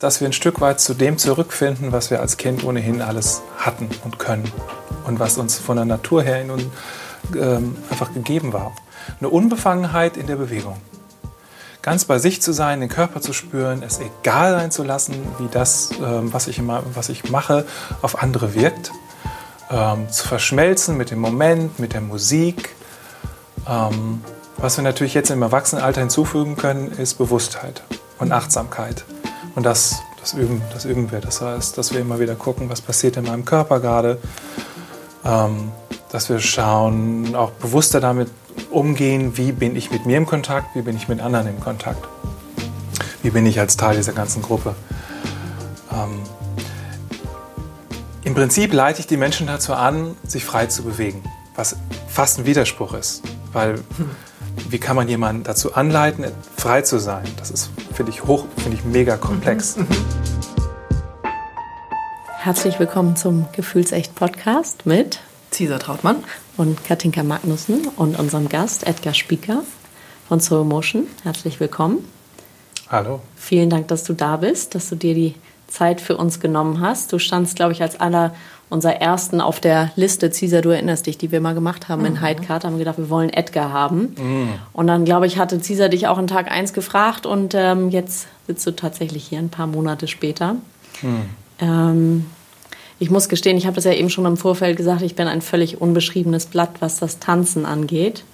dass wir ein Stück weit zu dem zurückfinden, was wir als Kind ohnehin alles hatten und können und was uns von der Natur her in uns ähm, einfach gegeben war. Eine Unbefangenheit in der Bewegung. Ganz bei sich zu sein, den Körper zu spüren, es egal sein zu lassen, wie das, ähm, was, ich immer, was ich mache, auf andere wirkt. Ähm, zu verschmelzen mit dem Moment, mit der Musik. Ähm, was wir natürlich jetzt im Erwachsenenalter hinzufügen können, ist Bewusstheit und Achtsamkeit. Und das, das, üben, das üben wir. Das heißt, dass wir immer wieder gucken, was passiert in meinem Körper gerade. Ähm, dass wir schauen, auch bewusster damit umgehen, wie bin ich mit mir im Kontakt, wie bin ich mit anderen im Kontakt. Wie bin ich als Teil dieser ganzen Gruppe. Ähm, Im Prinzip leite ich die Menschen dazu an, sich frei zu bewegen, was fast ein Widerspruch ist. Weil wie kann man jemanden dazu anleiten, frei zu sein? Das ist, finde ich, hoch, finde ich mega komplex. Mhm. Herzlich willkommen zum Gefühlsecht Podcast mit Cesar Trautmann und Katinka Magnussen und unserem Gast Edgar Spieker von Soul Motion. Herzlich willkommen. Hallo. Vielen Dank, dass du da bist, dass du dir die Zeit für uns genommen hast. Du standst, glaube ich, als aller unserer ersten auf der Liste, Cesar, du erinnerst dich, die wir mal gemacht haben mhm. in Heidkart, haben wir gedacht, wir wollen Edgar haben. Mhm. Und dann, glaube ich, hatte Cesar dich auch in Tag 1 gefragt und ähm, jetzt sitzt du tatsächlich hier ein paar Monate später. Mhm. Ähm, ich muss gestehen, ich habe das ja eben schon im Vorfeld gesagt, ich bin ein völlig unbeschriebenes Blatt, was das Tanzen angeht.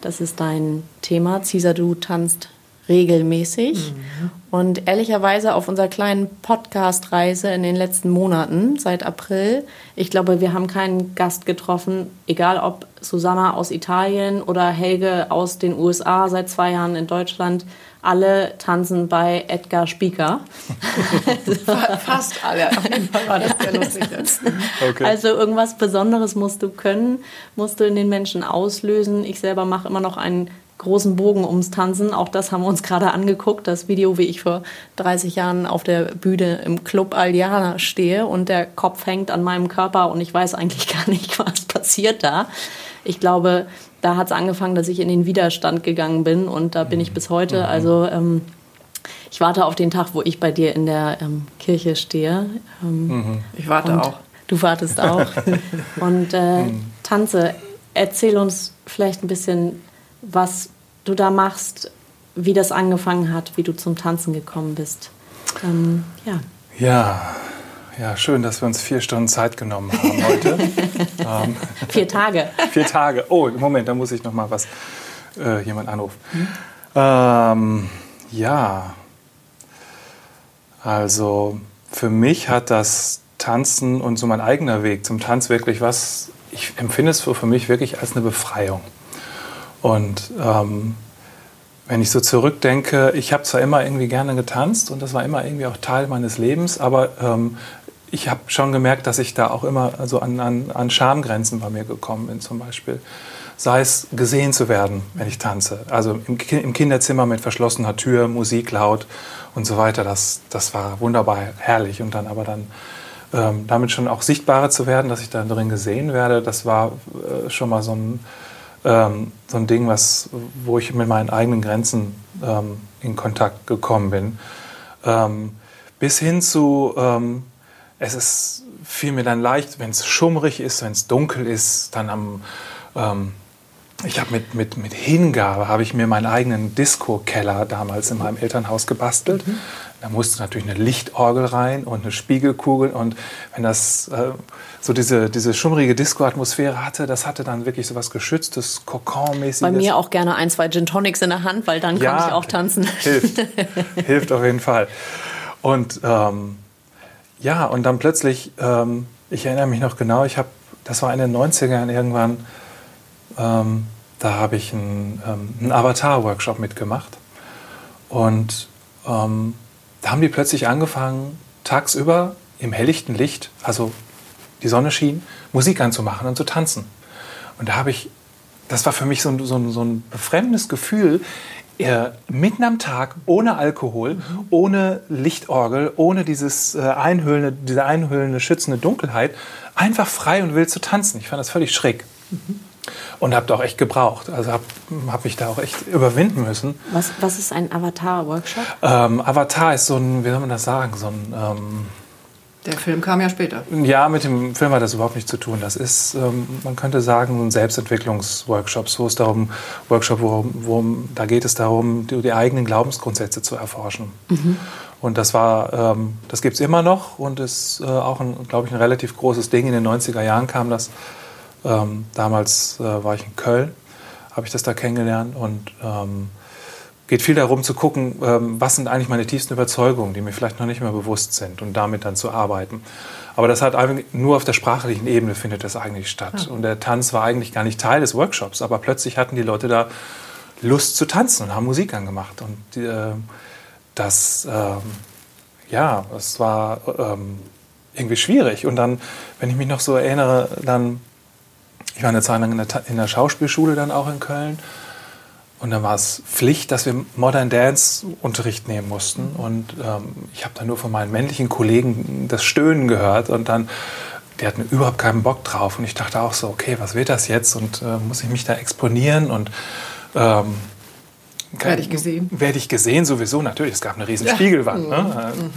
Das ist dein Thema. Cesar, du tanzt regelmäßig. Mhm. Und ehrlicherweise auf unserer kleinen Podcast-Reise in den letzten Monaten, seit April, ich glaube, wir haben keinen Gast getroffen, egal ob Susanna aus Italien oder Helge aus den USA, seit zwei Jahren in Deutschland. Alle tanzen bei Edgar Spieker. Fast alle. Auf jeden Fall war das sehr lustig. Okay. Also irgendwas Besonderes musst du können, musst du in den Menschen auslösen. Ich selber mache immer noch einen großen Bogen ums Tanzen. Auch das haben wir uns gerade angeguckt. Das Video, wie ich vor 30 Jahren auf der Bühne im Club Aldiana stehe und der Kopf hängt an meinem Körper und ich weiß eigentlich gar nicht, was passiert da. Ich glaube, da hat es angefangen, dass ich in den Widerstand gegangen bin und da bin ich bis heute. Mhm. Also ähm, ich warte auf den Tag, wo ich bei dir in der ähm, Kirche stehe. Ähm, mhm. Ich warte auch. Du wartest auch. und äh, mhm. tanze. Erzähl uns vielleicht ein bisschen was du da machst, wie das angefangen hat, wie du zum Tanzen gekommen bist. Ähm, ja. Ja. Ja, schön, dass wir uns vier Stunden Zeit genommen haben heute. ähm, vier Tage. vier Tage. Oh, Moment, da muss ich noch mal was äh, jemand anrufen. Mhm. Ähm, ja, also für mich hat das Tanzen und so mein eigener Weg zum Tanz wirklich was. Ich empfinde es für, für mich wirklich als eine Befreiung. Und ähm, wenn ich so zurückdenke, ich habe zwar immer irgendwie gerne getanzt und das war immer irgendwie auch Teil meines Lebens, aber ähm, ich habe schon gemerkt, dass ich da auch immer also an, an, an Schamgrenzen bei mir gekommen bin zum Beispiel. Sei es gesehen zu werden, wenn ich tanze. Also im, im Kinderzimmer mit verschlossener Tür, Musik laut und so weiter. Das, das war wunderbar herrlich. Und dann aber dann ähm, damit schon auch sichtbarer zu werden, dass ich da drin gesehen werde, das war äh, schon mal so ein ähm, so ein Ding, was, wo ich mit meinen eigenen Grenzen ähm, in Kontakt gekommen bin. Ähm, bis hin zu, ähm, es ist fiel mir dann leicht, wenn es schummrig ist, wenn es dunkel ist, dann am ähm, ich habe mit, mit, mit Hingabe habe ich mir meinen eigenen Disco-Keller damals in meinem Elternhaus gebastelt. Mhm. Da musste natürlich eine Lichtorgel rein und eine Spiegelkugel. Und wenn das äh, so diese, diese schummrige Disco-Atmosphäre hatte, das hatte dann wirklich so was Geschütztes, Kokon-mäßiges. Bei mir auch gerne ein, zwei Gin Tonics in der Hand, weil dann ja, kann ich auch tanzen. Hilft, hilft auf jeden Fall. Und ähm, ja, und dann plötzlich, ähm, ich erinnere mich noch genau, ich habe, das war in den 90ern irgendwann, ähm, da habe ich einen, ähm, einen Avatar-Workshop mitgemacht. Und ähm, da haben die plötzlich angefangen, tagsüber im helllichten Licht, also die Sonne schien, Musik anzumachen und zu tanzen. Und da habe ich, das war für mich so ein, so ein, so ein befremdendes Gefühl, äh, mitten am Tag, ohne Alkohol, mhm. ohne Lichtorgel, ohne dieses, äh, einhüllende, diese einhüllende, schützende Dunkelheit, einfach frei und wild zu tanzen. Ich fand das völlig schräg. Mhm. Und habe da auch echt gebraucht. Also habe hab mich da auch echt überwinden müssen. Was, was ist ein Avatar-Workshop? Ähm, Avatar ist so ein, wie soll man das sagen, so ein... Ähm, der Film kam ja später. Ja, mit dem Film hat das überhaupt nichts zu tun. Das ist, ähm, man könnte sagen, ein Selbstentwicklungsworkshop. So ist darum Workshop, worum, worum, da geht es darum, die, die eigenen Glaubensgrundsätze zu erforschen. Mhm. Und das war, ähm, das gibt es immer noch und ist äh, auch, glaube ich, ein relativ großes Ding. In den 90er Jahren kam das. Ähm, damals äh, war ich in Köln, habe ich das da kennengelernt und ähm, geht viel darum zu gucken, ähm, was sind eigentlich meine tiefsten Überzeugungen, die mir vielleicht noch nicht mehr bewusst sind und damit dann zu arbeiten. Aber das hat nur auf der sprachlichen Ebene findet das eigentlich statt. Ja. Und der Tanz war eigentlich gar nicht Teil des Workshops, aber plötzlich hatten die Leute da Lust zu tanzen und haben Musik angemacht. Und äh, das, äh, ja, das war ähm, irgendwie schwierig. Und dann, wenn ich mich noch so erinnere, dann, ich war eine Zeit lang in der, in der Schauspielschule dann auch in Köln und dann war es Pflicht, dass wir Modern Dance Unterricht nehmen mussten. Und ähm, ich habe dann nur von meinen männlichen Kollegen das Stöhnen gehört und dann, die hatten überhaupt keinen Bock drauf. Und ich dachte auch so, okay, was wird das jetzt? Und äh, muss ich mich da exponieren? Und ähm, werde ich gesehen? Werde ich gesehen sowieso natürlich. Es gab eine riesen Spiegelwand. Ne? Mhm.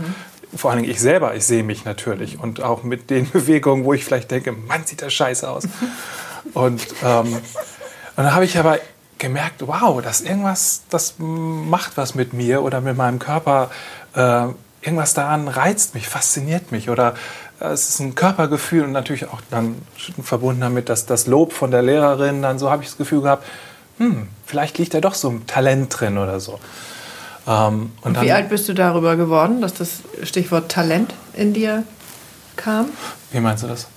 Äh, vor allen Dingen ich selber, ich sehe mich natürlich. Und auch mit den Bewegungen, wo ich vielleicht denke, Mann, sieht das scheiße aus. und, ähm, und dann habe ich aber gemerkt, wow, dass irgendwas, das macht was mit mir oder mit meinem Körper. Äh, irgendwas daran reizt mich, fasziniert mich oder äh, es ist ein Körpergefühl und natürlich auch dann verbunden damit, dass das Lob von der Lehrerin, dann so habe ich das Gefühl gehabt, hm, vielleicht liegt da doch so ein Talent drin oder so. Ähm, und, und wie alt bist du darüber geworden, dass das Stichwort Talent in dir kam? Wie meinst du das?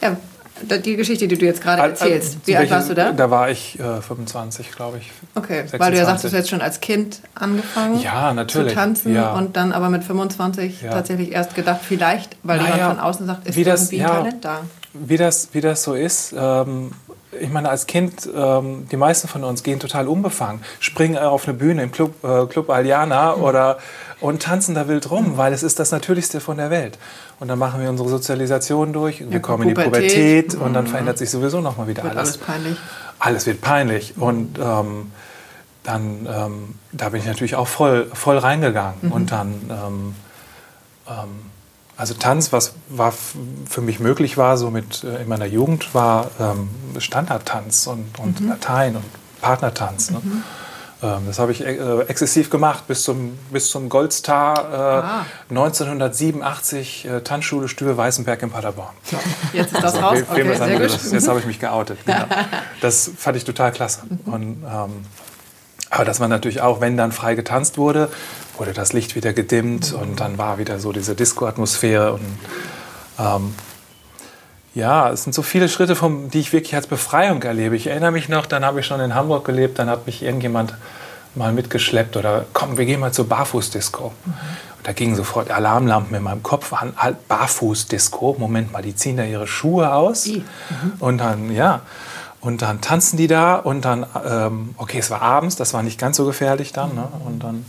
Ja, die Geschichte, die du jetzt gerade erzählst. Wie alt warst du da? Da war ich äh, 25, glaube ich. Okay, 26. weil du ja sagst, du hast jetzt schon als Kind angefangen ja, natürlich. zu tanzen ja. und dann aber mit 25 ja. tatsächlich erst gedacht, vielleicht, weil naja, jemand von außen sagt, ist das, irgendwie ein Talent da. Wie das, wie das so ist, ähm, ich meine, als Kind, ähm, die meisten von uns gehen total unbefangen, springen auf eine Bühne im Club, äh, Club Aliana mhm. oder und tanzen da wild rum, weil es ist das Natürlichste von der Welt. Und dann machen wir unsere Sozialisation durch, wir ja, kommen in die Pubertät und dann mhm. verändert sich sowieso noch mal wieder wird alles. Alles peinlich. Alles wird peinlich und ähm, dann ähm, da bin ich natürlich auch voll voll reingegangen mhm. und dann ähm, ähm also Tanz, was war für mich möglich war, so mit äh, in meiner Jugend, war ähm, Standardtanz und, und mhm. Latein und Partnertanz. Ne? Ähm, das habe ich äh, exzessiv gemacht bis zum, bis zum Goldstar äh, ah. 1987 äh, Tanzschule Stübe Weißenberg in Paderborn. Jetzt ist das also, raus. Okay, sehr gut. Das, jetzt habe ich mich geoutet. Genau. Das fand ich total klasse. Mhm. Und, ähm, aber dass man natürlich auch, wenn dann frei getanzt wurde, wurde das Licht wieder gedimmt und dann war wieder so diese Disco-Atmosphäre. Und ähm, ja, es sind so viele Schritte, vom, die ich wirklich als Befreiung erlebe. Ich erinnere mich noch, dann habe ich schon in Hamburg gelebt, dann hat mich irgendjemand mal mitgeschleppt oder komm, wir gehen mal zur Barfußdisco. Mhm. Da gingen sofort Alarmlampen in meinem Kopf an. Halt, Barfußdisco, Moment mal, die ziehen da ihre Schuhe aus mhm. und dann, ja, und dann tanzen die da und dann, ähm, okay, es war abends, das war nicht ganz so gefährlich dann, ne? und dann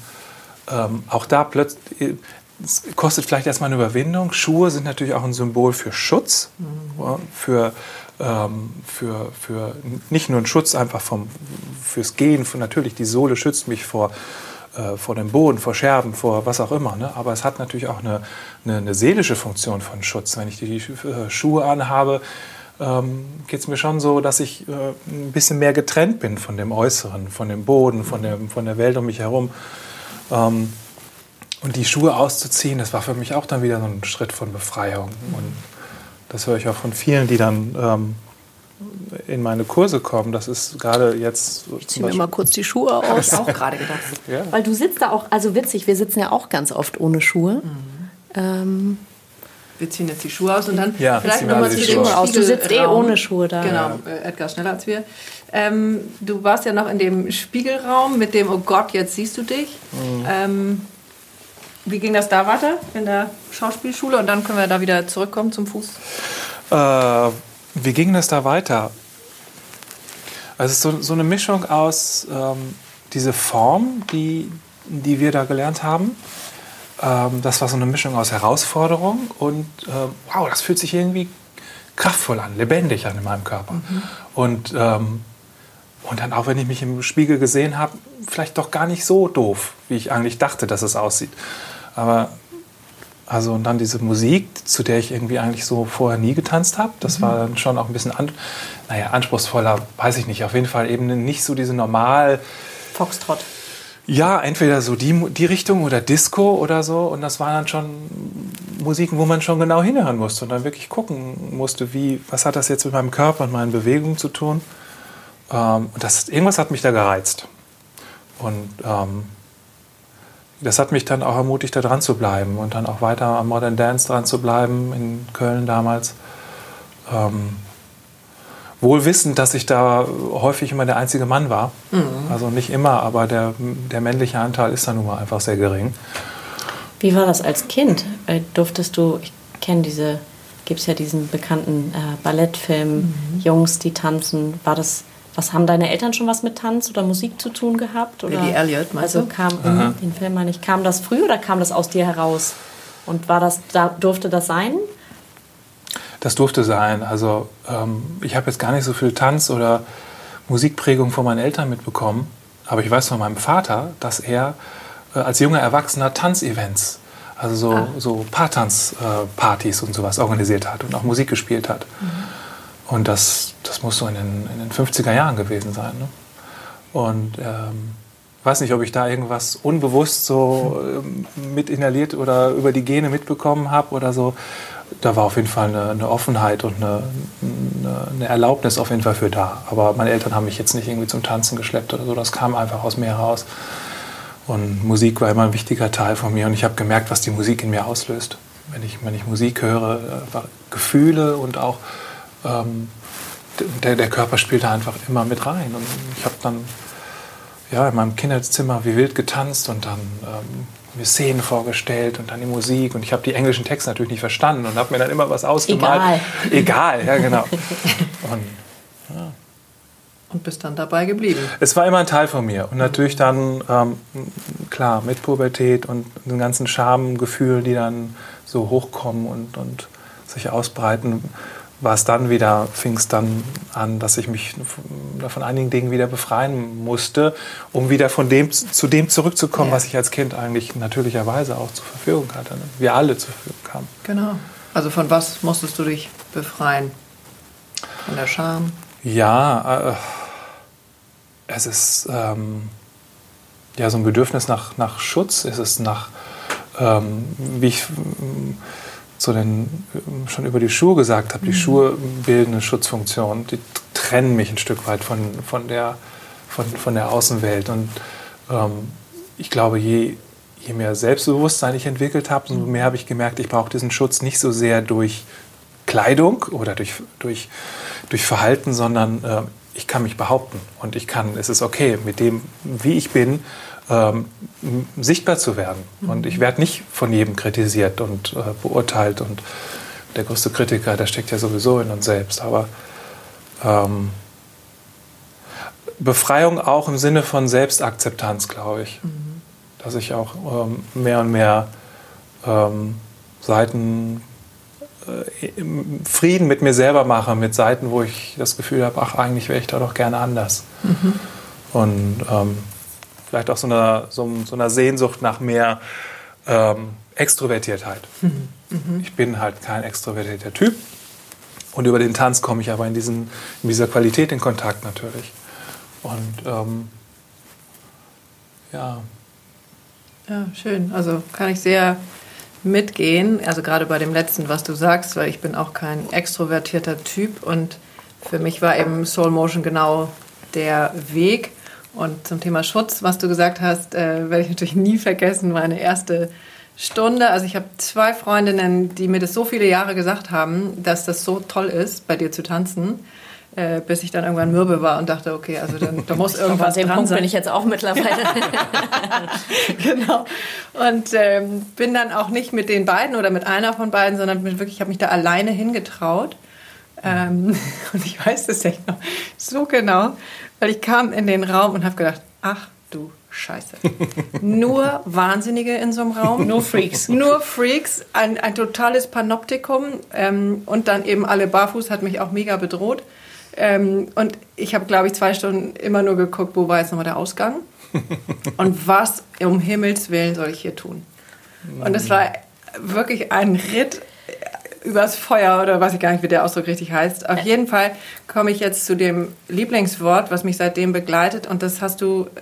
ähm, auch da plötzlich, es kostet vielleicht erstmal eine Überwindung. Schuhe sind natürlich auch ein Symbol für Schutz, mhm. für, ähm, für, für nicht nur ein Schutz einfach vom, fürs Gehen, für natürlich die Sohle schützt mich vor, äh, vor dem Boden, vor Scherben, vor was auch immer. Ne? Aber es hat natürlich auch eine, eine, eine seelische Funktion von Schutz. Wenn ich die äh, Schuhe anhabe, ähm, geht es mir schon so, dass ich äh, ein bisschen mehr getrennt bin von dem Äußeren, von dem Boden, von, dem, von der Welt um mich herum. Ähm, und die Schuhe auszuziehen, das war für mich auch dann wieder so ein Schritt von Befreiung. Und das höre ich auch von vielen, die dann ähm, in meine Kurse kommen. Das ist gerade jetzt. Ich ziehe mir mal kurz die Schuhe aus. Ich auch gerade gedacht. Ja. Weil du sitzt da auch, also witzig, wir sitzen ja auch ganz oft ohne Schuhe. Mhm. Ähm, wir ziehen jetzt die Schuhe aus und dann ja, vielleicht nochmal zu dem aus. Du sitzt eh ohne Schuhe da. Genau, äh, Edgar schneller als wir. Ähm, du warst ja noch in dem Spiegelraum mit dem, oh Gott, jetzt siehst du dich. Mhm. Ähm, wie ging das da weiter in der Schauspielschule? Und dann können wir da wieder zurückkommen zum Fuß. Äh, wie ging das da weiter? Also es ist so, so eine Mischung aus ähm, diese Form, die, die wir da gelernt haben. Ähm, das war so eine Mischung aus Herausforderung und äh, wow, das fühlt sich irgendwie kraftvoll an, lebendig an in meinem Körper. Mhm. Und, ähm, und dann auch, wenn ich mich im Spiegel gesehen habe, vielleicht doch gar nicht so doof, wie ich eigentlich dachte, dass es aussieht. Aber also und dann diese Musik, zu der ich irgendwie eigentlich so vorher nie getanzt habe, das mhm. war dann schon auch ein bisschen an, naja, anspruchsvoller, weiß ich nicht. Auf jeden Fall eben nicht so diese normal. Foxtrot. Ja, entweder so die, die Richtung oder Disco oder so. Und das waren dann schon Musiken, wo man schon genau hinhören musste und dann wirklich gucken musste, wie, was hat das jetzt mit meinem Körper und meinen Bewegungen zu tun. Ähm, und das, irgendwas hat mich da gereizt. Und ähm, das hat mich dann auch ermutigt, da dran zu bleiben und dann auch weiter am Modern Dance dran zu bleiben, in Köln damals. Ähm, wohl wissend, dass ich da häufig immer der einzige Mann war. Mhm. Also nicht immer, aber der, der männliche Anteil ist da nun mal einfach sehr gering. Wie war das als Kind? Äh, durftest du, ich kenne diese, gibt es ja diesen bekannten äh, Ballettfilm, mhm. Jungs, die tanzen. War das was haben deine Eltern schon was mit Tanz oder Musik zu tun gehabt? Oder? Billy Elliot, meinst also kam Aha. den Film meine ich, kam das früh oder kam das aus dir heraus? Und war das, da durfte das sein? Das durfte sein. Also ähm, ich habe jetzt gar nicht so viel Tanz oder Musikprägung von meinen Eltern mitbekommen, aber ich weiß von meinem Vater, dass er äh, als junger Erwachsener Tanzevents, also so, ah. so Paartanzpartys äh, und sowas organisiert hat und auch Musik gespielt hat. Mhm. Und das, das muss so in den, in den 50er Jahren gewesen sein. Ne? Und ähm, weiß nicht, ob ich da irgendwas unbewusst so ähm, mit inhaliert oder über die Gene mitbekommen habe oder so. Da war auf jeden Fall eine, eine Offenheit und eine, eine, Erlaubnis auf jeden Fall für da. Aber meine Eltern haben mich jetzt nicht irgendwie zum Tanzen geschleppt oder so. Das kam einfach aus mir heraus. Und Musik war immer ein wichtiger Teil von mir. Und ich habe gemerkt, was die Musik in mir auslöst. Wenn ich, wenn ich Musik höre, äh, Gefühle und auch ähm, der, der Körper spielt da einfach immer mit rein. Und ich habe dann ja, in meinem Kinderzimmer wie wild getanzt und dann ähm, mir Szenen vorgestellt und dann die Musik. Und ich habe die englischen Texte natürlich nicht verstanden und habe mir dann immer was ausgemalt. Egal. Egal, ja, genau. Und, ja. und bist dann dabei geblieben. Es war immer ein Teil von mir. Und natürlich dann, ähm, klar, mit Pubertät und den ganzen Schamgefühlen, die dann so hochkommen und, und sich ausbreiten war es dann wieder, fing es dann an, dass ich mich von einigen Dingen wieder befreien musste, um wieder von dem zu dem zurückzukommen, ja. was ich als Kind eigentlich natürlicherweise auch zur Verfügung hatte. Ne? Wir alle zur Verfügung haben. Genau. Also von was musstest du dich befreien? Von der Scham? Ja, äh, es ist ähm, ja so ein Bedürfnis nach, nach Schutz. Es ist nach, ähm, wie ich zu den, schon über die Schuhe gesagt habe, die mhm. Schuhe bilden eine Schutzfunktion. Die trennen mich ein Stück weit von, von, der, von, von der Außenwelt. Und ähm, ich glaube, je, je mehr Selbstbewusstsein ich entwickelt habe, umso mehr habe ich gemerkt, ich brauche diesen Schutz nicht so sehr durch Kleidung oder durch, durch, durch Verhalten, sondern äh, ich kann mich behaupten und ich kann, es ist okay, mit dem, wie ich bin, ähm, sichtbar zu werden. Und ich werde nicht von jedem kritisiert und äh, beurteilt. Und der größte Kritiker, der steckt ja sowieso in uns selbst. Aber ähm, Befreiung auch im Sinne von Selbstakzeptanz, glaube ich. Mhm. Dass ich auch ähm, mehr und mehr ähm, Seiten äh, Frieden mit mir selber mache, mit Seiten, wo ich das Gefühl habe, ach, eigentlich wäre ich da doch gerne anders. Mhm. Und ähm, vielleicht auch so einer, so, so einer Sehnsucht nach mehr ähm, Extrovertiertheit. Mhm. Mhm. Ich bin halt kein extrovertierter Typ. Und über den Tanz komme ich aber in, diesen, in dieser Qualität in Kontakt natürlich. Und ähm, ja. Ja, schön. Also kann ich sehr mitgehen. Also gerade bei dem letzten, was du sagst, weil ich bin auch kein extrovertierter Typ und für mich war eben Soul Motion genau der Weg. Und zum Thema Schutz, was du gesagt hast, äh, werde ich natürlich nie vergessen, meine erste Stunde. Also ich habe zwei Freundinnen, die mir das so viele Jahre gesagt haben, dass das so toll ist, bei dir zu tanzen. Äh, bis ich dann irgendwann mürbe war und dachte, okay, also dann, da muss irgendwas dran Punkt sein. bin ich jetzt auch mittlerweile. genau. Und ähm, bin dann auch nicht mit den beiden oder mit einer von beiden, sondern wirklich, ich habe mich da alleine hingetraut. Ähm, und ich weiß das echt noch so genau, weil ich kam in den Raum und habe gedacht, ach du scheiße. Nur Wahnsinnige in so einem Raum. Nur Freaks. Nur Freaks. Ein, ein totales Panoptikum. Ähm, und dann eben alle barfuß, hat mich auch mega bedroht. Ähm, und ich habe, glaube ich, zwei Stunden immer nur geguckt, wo war jetzt nochmal der Ausgang. und was um Himmels Willen soll ich hier tun? Und es war wirklich ein Ritt übers Feuer oder weiß ich gar nicht, wie der Ausdruck richtig heißt. Auf jeden Fall komme ich jetzt zu dem Lieblingswort, was mich seitdem begleitet und das hast du äh,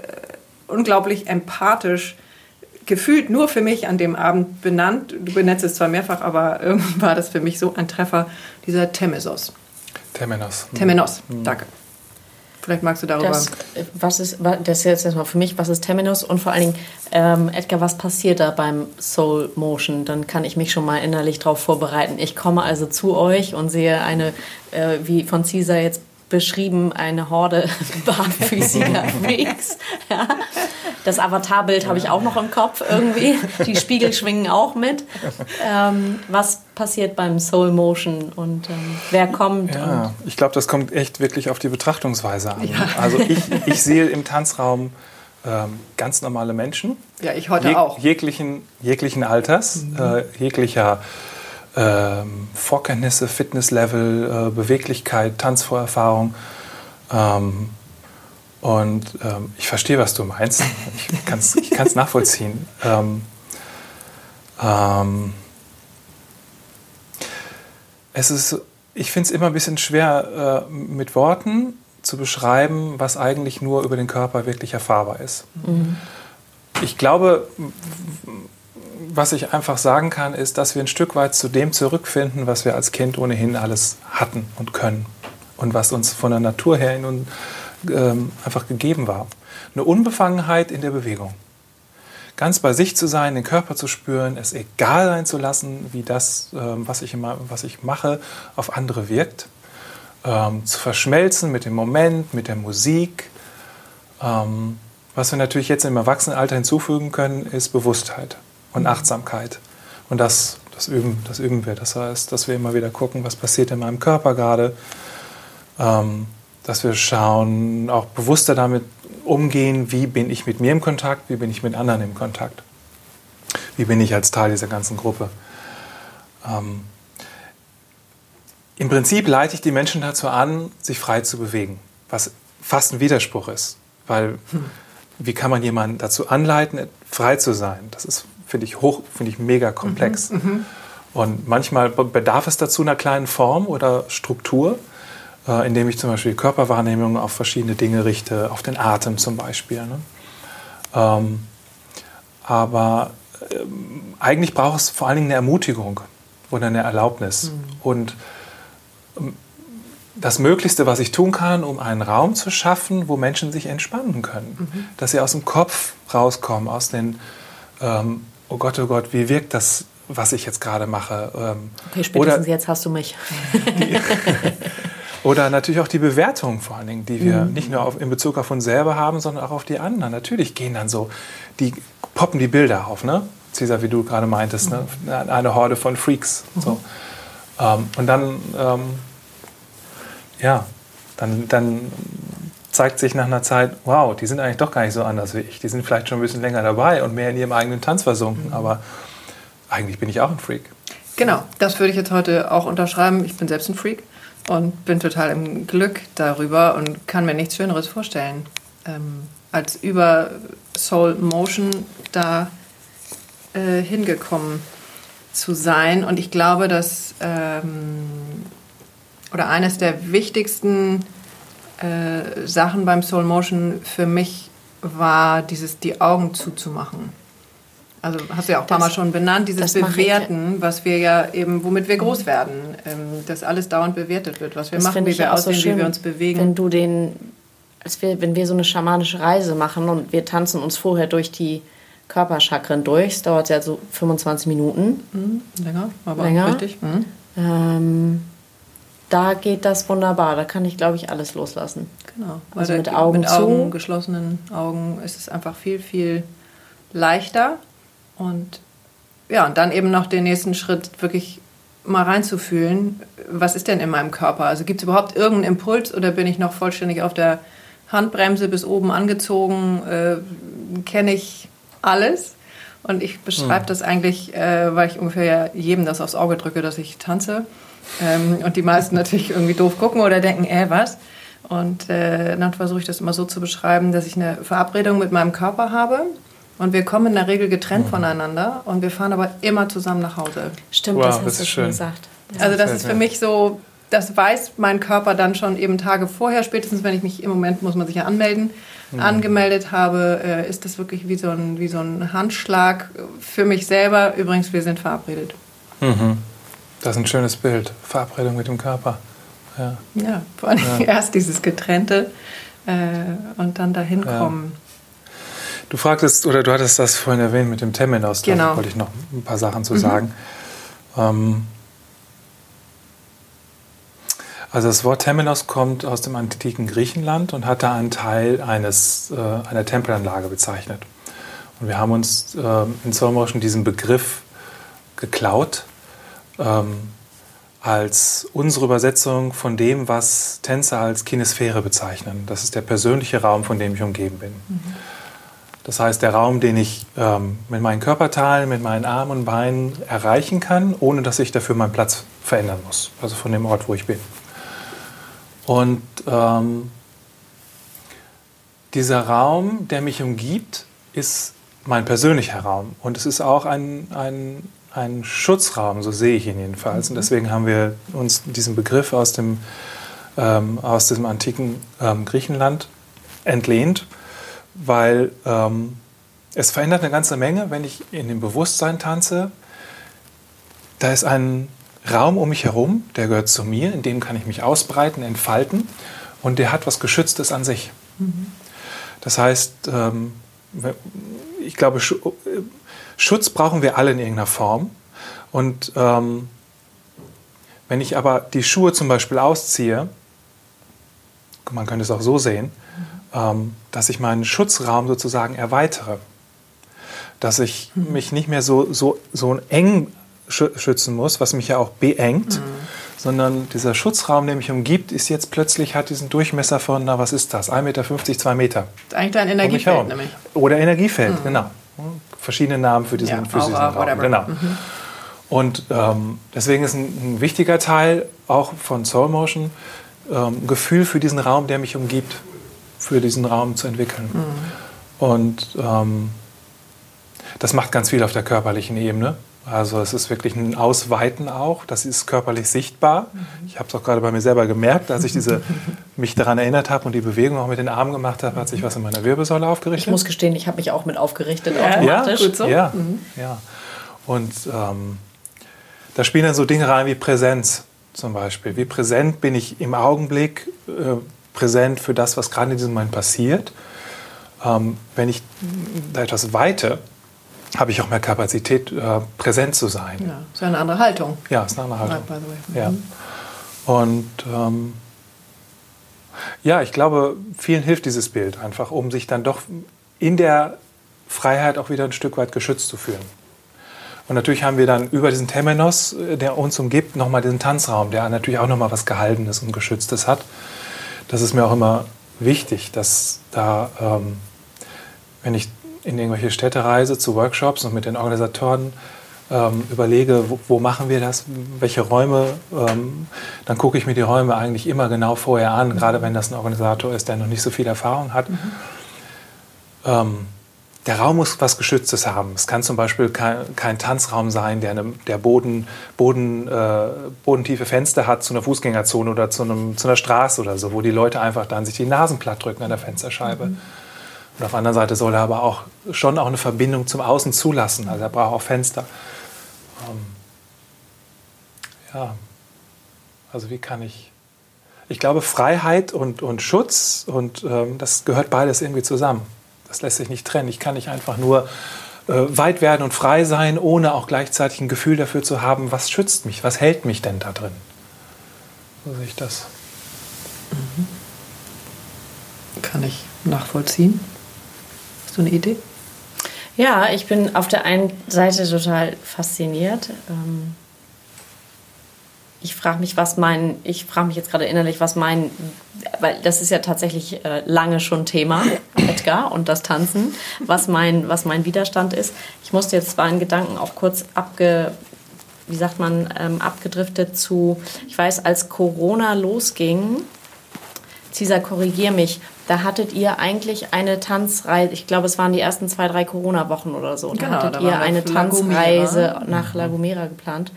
unglaublich empathisch gefühlt nur für mich an dem Abend benannt. Du benennst es zwar mehrfach, aber irgendwie war das für mich so ein Treffer, dieser Temesos. Temenos. Temenos, mhm. danke. Vielleicht magst du darüber. Das, was ist, das ist jetzt erstmal für mich, was ist Temenos und vor allen Dingen, ähm, Edgar, was passiert da beim Soul Motion? Dann kann ich mich schon mal innerlich darauf vorbereiten. Ich komme also zu euch und sehe eine, äh, wie von Caesar jetzt beschrieben, eine Horde barfüßiger Freaks. Ja. Das Avatarbild habe ich auch noch im Kopf irgendwie. Die Spiegel schwingen auch mit. Ähm, was passiert beim Soul Motion und ähm, wer kommt? Ja, ich glaube, das kommt echt wirklich auf die Betrachtungsweise an. Ja. Also ich, ich sehe im Tanzraum ähm, ganz normale Menschen. Ja, ich heute jeg auch. Jeglichen, jeglichen Alters, mhm. äh, jeglicher ähm, Vorkenntnisse, Fitnesslevel, äh, Beweglichkeit, Tanzvorerfahrung. Ähm, und ähm, ich verstehe, was du meinst. Ich kann es ich kann's nachvollziehen. Ähm, ähm, es ist, ich finde es immer ein bisschen schwer, äh, mit Worten zu beschreiben, was eigentlich nur über den Körper wirklich erfahrbar ist. Mhm. Ich glaube, was ich einfach sagen kann, ist, dass wir ein Stück weit zu dem zurückfinden, was wir als Kind ohnehin alles hatten und können und was uns von der Natur her in uns ähm, einfach gegeben war. Eine Unbefangenheit in der Bewegung. Ganz bei sich zu sein, den Körper zu spüren, es egal sein zu lassen, wie das, ähm, was, ich immer, was ich mache, auf andere wirkt. Ähm, zu verschmelzen mit dem Moment, mit der Musik. Ähm, was wir natürlich jetzt im Erwachsenenalter hinzufügen können, ist Bewusstheit und Achtsamkeit. Und das, das, üben, das üben wir. Das heißt, dass wir immer wieder gucken, was passiert in meinem Körper gerade. Ähm, dass wir schauen, auch bewusster damit umgehen, wie bin ich mit mir im Kontakt, wie bin ich mit anderen im Kontakt. Wie bin ich als Teil dieser ganzen Gruppe. Ähm, Im Prinzip leite ich die Menschen dazu an, sich frei zu bewegen, was fast ein Widerspruch ist. Weil hm. wie kann man jemanden dazu anleiten, frei zu sein? Das ist finde ich hoch, finde ich mega komplex. Mhm, mhm, und manchmal bedarf es dazu einer kleinen Form oder Struktur, äh, indem ich zum Beispiel die Körperwahrnehmung auf verschiedene Dinge richte, auf den Atem zum Beispiel. Ne? Ähm, aber ähm, eigentlich braucht es vor allen Dingen eine Ermutigung oder eine Erlaubnis. Mhm. Und ähm, das Möglichste, was ich tun kann, um einen Raum zu schaffen, wo Menschen sich entspannen können. Mhm. Dass sie aus dem Kopf rauskommen, aus den ähm, oh Gott, oh Gott, wie wirkt das, was ich jetzt gerade mache? Ähm, okay, spätestens oder, jetzt hast du mich. Die, oder natürlich auch die Bewertung vor allen Dingen, die wir mhm. nicht nur auf, in Bezug auf uns selber haben, sondern auch auf die anderen. Natürlich gehen dann so, die poppen die Bilder auf, ne? Cesar, wie du gerade meintest, ne? mhm. ne? eine Horde von Freaks. Mhm. So. Ähm, und dann, ähm, ja, dann, dann zeigt sich nach einer Zeit, wow, die sind eigentlich doch gar nicht so anders wie ich. Die sind vielleicht schon ein bisschen länger dabei und mehr in ihrem eigenen Tanz versunken, mhm. aber eigentlich bin ich auch ein Freak. Genau, das würde ich jetzt heute auch unterschreiben. Ich bin selbst ein Freak und bin total im Glück darüber und kann mir nichts Schöneres vorstellen, ähm, als über Soul Motion da äh, hingekommen zu sein. Und ich glaube, dass ähm, oder eines der wichtigsten äh, Sachen beim Soul Motion für mich war, dieses die Augen zuzumachen. Also hast du ja auch ein paar Mal schon benannt, dieses Bewerten, was wir ja eben, womit wir groß werden, ähm, dass alles dauernd bewertet wird, was wir das machen, wie wir aussehen, so schön, wie wir uns bewegen. Wenn du den, als wir, wenn wir so eine schamanische Reise machen und wir tanzen uns vorher durch die Körperchakren durch, es dauert ja so 25 Minuten. Mhm, länger, aber länger. richtig. Mhm. Ähm, da geht das wunderbar. Da kann ich, glaube ich, alles loslassen. Genau. Also mit Augen mit zu. Augen, geschlossenen Augen ist es einfach viel, viel leichter. Und ja, und dann eben noch den nächsten Schritt wirklich mal reinzufühlen, was ist denn in meinem Körper? Also gibt es überhaupt irgendeinen Impuls oder bin ich noch vollständig auf der Handbremse bis oben angezogen? Äh, kenne ich alles. Und ich beschreibe mhm. das eigentlich, äh, weil ich ungefähr ja jedem das aufs Auge drücke, dass ich tanze. Ähm, und die meisten natürlich irgendwie doof gucken oder denken, äh, was? Und äh, dann versuche ich das immer so zu beschreiben, dass ich eine Verabredung mit meinem Körper habe. Und wir kommen in der Regel getrennt mhm. voneinander und wir fahren aber immer zusammen nach Hause. Stimmt, wow, das hast das du schon gesagt. Das also das ist für mich so, das weiß mein Körper dann schon eben Tage vorher, spätestens wenn ich mich im Moment, muss man sich ja anmelden, mhm. angemeldet habe, äh, ist das wirklich wie so, ein, wie so ein Handschlag für mich selber. Übrigens, wir sind verabredet. Mhm. Das ist ein schönes Bild. Verabredung mit dem Körper. Ja, ja vor allem ja. erst dieses Getrennte äh, und dann dahin ja. kommen. Du fragtest, oder du hattest das vorhin erwähnt mit dem Temenos, genau. da wollte ich noch ein paar Sachen zu mhm. sagen. Ähm, also das Wort Temenos kommt aus dem antiken Griechenland und hat da einen Teil eines, äh, einer Tempelanlage bezeichnet. Und wir haben uns äh, in Solmorschen diesen Begriff geklaut ähm, als unsere Übersetzung von dem, was Tänzer als Kinesphäre bezeichnen. Das ist der persönliche Raum, von dem ich umgeben bin. Mhm. Das heißt, der Raum, den ich ähm, mit meinen Körperteilen, mit meinen Armen und Beinen erreichen kann, ohne dass ich dafür meinen Platz verändern muss. Also von dem Ort, wo ich bin. Und ähm, dieser Raum, der mich umgibt, ist mein persönlicher Raum. Und es ist auch ein, ein, ein Schutzraum, so sehe ich ihn jedenfalls. Und mhm. deswegen haben wir uns diesen Begriff aus dem, ähm, aus dem antiken ähm, Griechenland entlehnt weil ähm, es verändert eine ganze Menge, wenn ich in dem Bewusstsein tanze. Da ist ein Raum um mich herum, der gehört zu mir, in dem kann ich mich ausbreiten, entfalten und der hat was Geschütztes an sich. Mhm. Das heißt, ähm, ich glaube, Schutz brauchen wir alle in irgendeiner Form. Und ähm, wenn ich aber die Schuhe zum Beispiel ausziehe, man könnte es auch so sehen, dass ich meinen Schutzraum sozusagen erweitere. Dass ich mhm. mich nicht mehr so, so, so eng schützen muss, was mich ja auch beengt, mhm. sondern dieser Schutzraum, der mich umgibt, ist jetzt plötzlich, hat diesen Durchmesser von, na was ist das, 1,50 Meter, 2 Meter. Das ist eigentlich ein Energiefeld nämlich. Oder Energiefeld, mhm. genau. Verschiedene Namen für diesen, ja, für diesen Raum. Whatever. Genau. Mhm. Und ähm, deswegen ist ein, ein, wichtiger Teil auch von Soul Motion ähm, Gefühl für diesen Raum, der mich umgibt für diesen Raum zu entwickeln. Mhm. Und ähm, das macht ganz viel auf der körperlichen Ebene. Also es ist wirklich ein Ausweiten auch, das ist körperlich sichtbar. Mhm. Ich habe es auch gerade bei mir selber gemerkt, als ich diese, mich daran erinnert habe und die Bewegung auch mit den Armen gemacht habe, hat sich was in meiner Wirbelsäule aufgerichtet. Ich muss gestehen, ich habe mich auch mit aufgerichtet ja, automatisch. Ja, gut so. ja, mhm. ja. Und ähm, da spielen dann so Dinge rein wie Präsenz zum Beispiel. Wie präsent bin ich im Augenblick, äh, präsent für das, was gerade in diesem Moment passiert. Ähm, wenn ich da etwas weite, habe ich auch mehr Kapazität, äh, präsent zu sein. Ja, ist eine andere Haltung. Ja, ist eine andere Haltung. Ja. Mhm. Und ähm, ja, ich glaube, vielen hilft dieses Bild einfach, um sich dann doch in der Freiheit auch wieder ein Stück weit geschützt zu fühlen. Und natürlich haben wir dann über diesen Temenos, äh, der uns umgibt, nochmal diesen Tanzraum, der natürlich auch nochmal was Gehaltenes und Geschütztes hat das ist mir auch immer wichtig, dass da, ähm, wenn ich in irgendwelche Städte reise zu Workshops und mit den Organisatoren ähm, überlege, wo, wo, machen wir das, welche Räume, ähm, dann gucke ich mir die Räume eigentlich immer genau vorher an, gerade wenn das ein Organisator ist, der noch nicht so viel Erfahrung hat. Mhm. Der Raum muss was Geschütztes haben. Es kann zum Beispiel kein, kein Tanzraum sein, der, eine, der Boden, Boden, äh, bodentiefe Fenster hat zu einer Fußgängerzone oder zu, einem, zu, einer Straße oder so, wo die Leute einfach dann sich die Nasen platt drücken an der Fensterscheibe. Mhm. Und auf der anderen Seite soll er aber auch schon auch eine Verbindung zum Außen zulassen. Also er braucht auch Fenster. Ähm, ja, also wie kann ich... Ich glaube, Freiheit und, und Schutz, und ähm, das gehört beides irgendwie zusammen. Das lässt sich nicht trennen. Ich kann nicht einfach nur äh, weit werden und frei sein, ohne auch gleichzeitig ein Gefühl dafür zu haben, was schützt mich, was hält mich denn da drin. So sehe ich das. Mhm. Kann ich nachvollziehen. Hast du eine Idee? Ja, ich bin auf der einen Seite total fasziniert. Ähm ich frage mich, was mein, ich frage mich jetzt gerade innerlich, was mein, weil das ist ja tatsächlich äh, lange schon Thema, Edgar und das Tanzen, was mein, was mein Widerstand ist. Ich musste jetzt zwar in Gedanken auch kurz abge, wie sagt man, ähm, abgedriftet zu, ich weiß, als Corona losging, Cesar, korrigier mich, da hattet ihr eigentlich eine Tanzreise, ich glaube, es waren die ersten zwei, drei Corona-Wochen oder so. Da genau, hattet da ihr eine Tanzreise nach La Gomera geplant.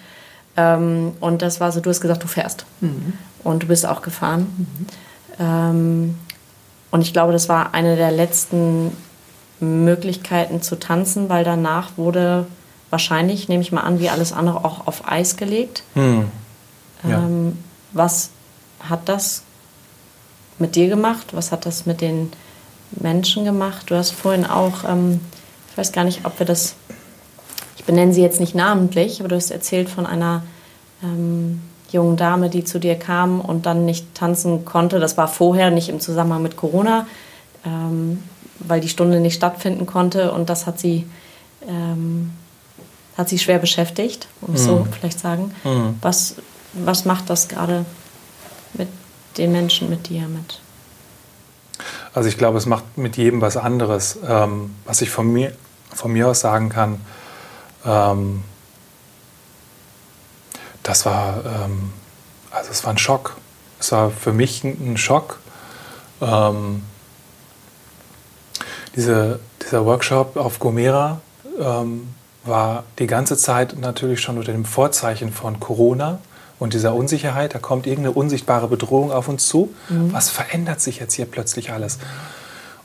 Ähm, und das war so, du hast gesagt, du fährst. Mhm. Und du bist auch gefahren. Mhm. Ähm, und ich glaube, das war eine der letzten Möglichkeiten zu tanzen, weil danach wurde wahrscheinlich, nehme ich mal an, wie alles andere auch auf Eis gelegt. Mhm. Ja. Ähm, was hat das mit dir gemacht? Was hat das mit den Menschen gemacht? Du hast vorhin auch, ähm, ich weiß gar nicht, ob wir das, ich benenne sie jetzt nicht namentlich, aber du hast erzählt von einer ähm, jungen Dame, die zu dir kam und dann nicht tanzen konnte. Das war vorher nicht im Zusammenhang mit Corona, ähm, weil die Stunde nicht stattfinden konnte und das hat sie, ähm, hat sie schwer beschäftigt, um es mhm. so vielleicht sagen. Mhm. Was, was macht das gerade mit den Menschen, mit dir, mit? Also ich glaube, es macht mit jedem was anderes. Ähm, was ich von mir, von mir aus sagen kann, ähm, das war, ähm, also es war ein Schock. Es war für mich ein Schock. Ähm, diese, dieser Workshop auf Gomera ähm, war die ganze Zeit natürlich schon unter dem Vorzeichen von Corona und dieser Unsicherheit. Da kommt irgendeine unsichtbare Bedrohung auf uns zu. Mhm. Was verändert sich jetzt hier plötzlich alles?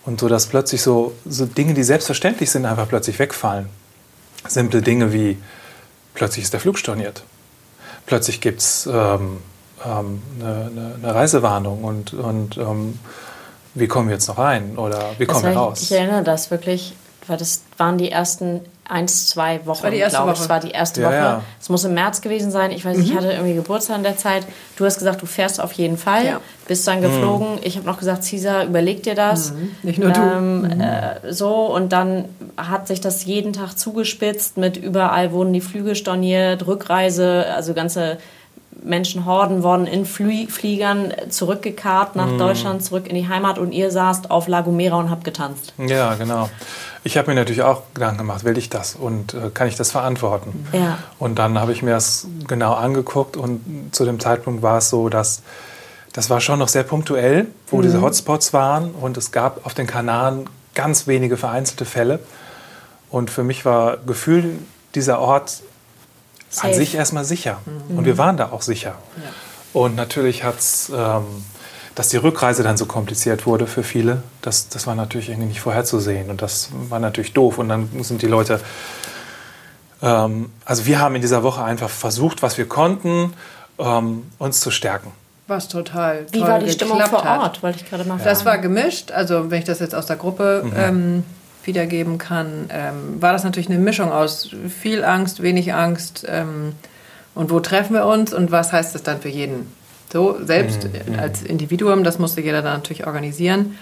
Und so, dass plötzlich so, so Dinge, die selbstverständlich sind, einfach plötzlich wegfallen. Simple Dinge wie, plötzlich ist der Flug storniert plötzlich gibt es ähm, ähm, eine, eine, Reisewarnung und, und ähm, wie kommen wir jetzt noch rein oder wie kommen wir raus? Ich erinnere das wirklich, weil das waren die ersten eins, zwei Wochen, glaube ich. Das war die erste ja, Woche. Es muss im März gewesen sein. Ich weiß, mhm. ich hatte irgendwie Geburtstag in der Zeit. Du hast gesagt, du fährst auf jeden Fall. Ja. Bist dann geflogen. Mhm. Ich habe noch gesagt, Cesar, überleg dir das. Mhm. Nicht nur ähm, du. Mhm. Äh, so, und dann hat sich das jeden Tag zugespitzt mit überall wurden die Flüge storniert, Rückreise, also ganze Menschenhorden wurden in Flie Fliegern zurückgekarrt nach mhm. Deutschland, zurück in die Heimat und ihr saßt auf La Gomera und habt getanzt. Ja, genau. Ich habe mir natürlich auch Gedanken gemacht, will ich das und äh, kann ich das verantworten? Ja. Und dann habe ich mir das genau angeguckt und zu dem Zeitpunkt war es so, dass das war schon noch sehr punktuell, wo mhm. diese Hotspots waren und es gab auf den Kanaren ganz wenige vereinzelte Fälle. Und für mich war Gefühl dieser Ort Safe. an sich erstmal sicher. Mhm. Und wir waren da auch sicher. Ja. Und natürlich hat es ähm, dass die Rückreise dann so kompliziert wurde für viele, das, das war natürlich irgendwie nicht vorherzusehen. Und das war natürlich doof. Und dann sind die Leute. Ähm, also, wir haben in dieser Woche einfach versucht, was wir konnten, ähm, uns zu stärken. Was total. Wie war die Stimmung vor Ort? Wollte ich gerade mal fragen. Das war gemischt. Also, wenn ich das jetzt aus der Gruppe mhm. ähm, wiedergeben kann, ähm, war das natürlich eine Mischung aus viel Angst, wenig Angst. Ähm, und wo treffen wir uns und was heißt das dann für jeden? So, selbst mhm. als Individuum, das musste jeder dann natürlich organisieren.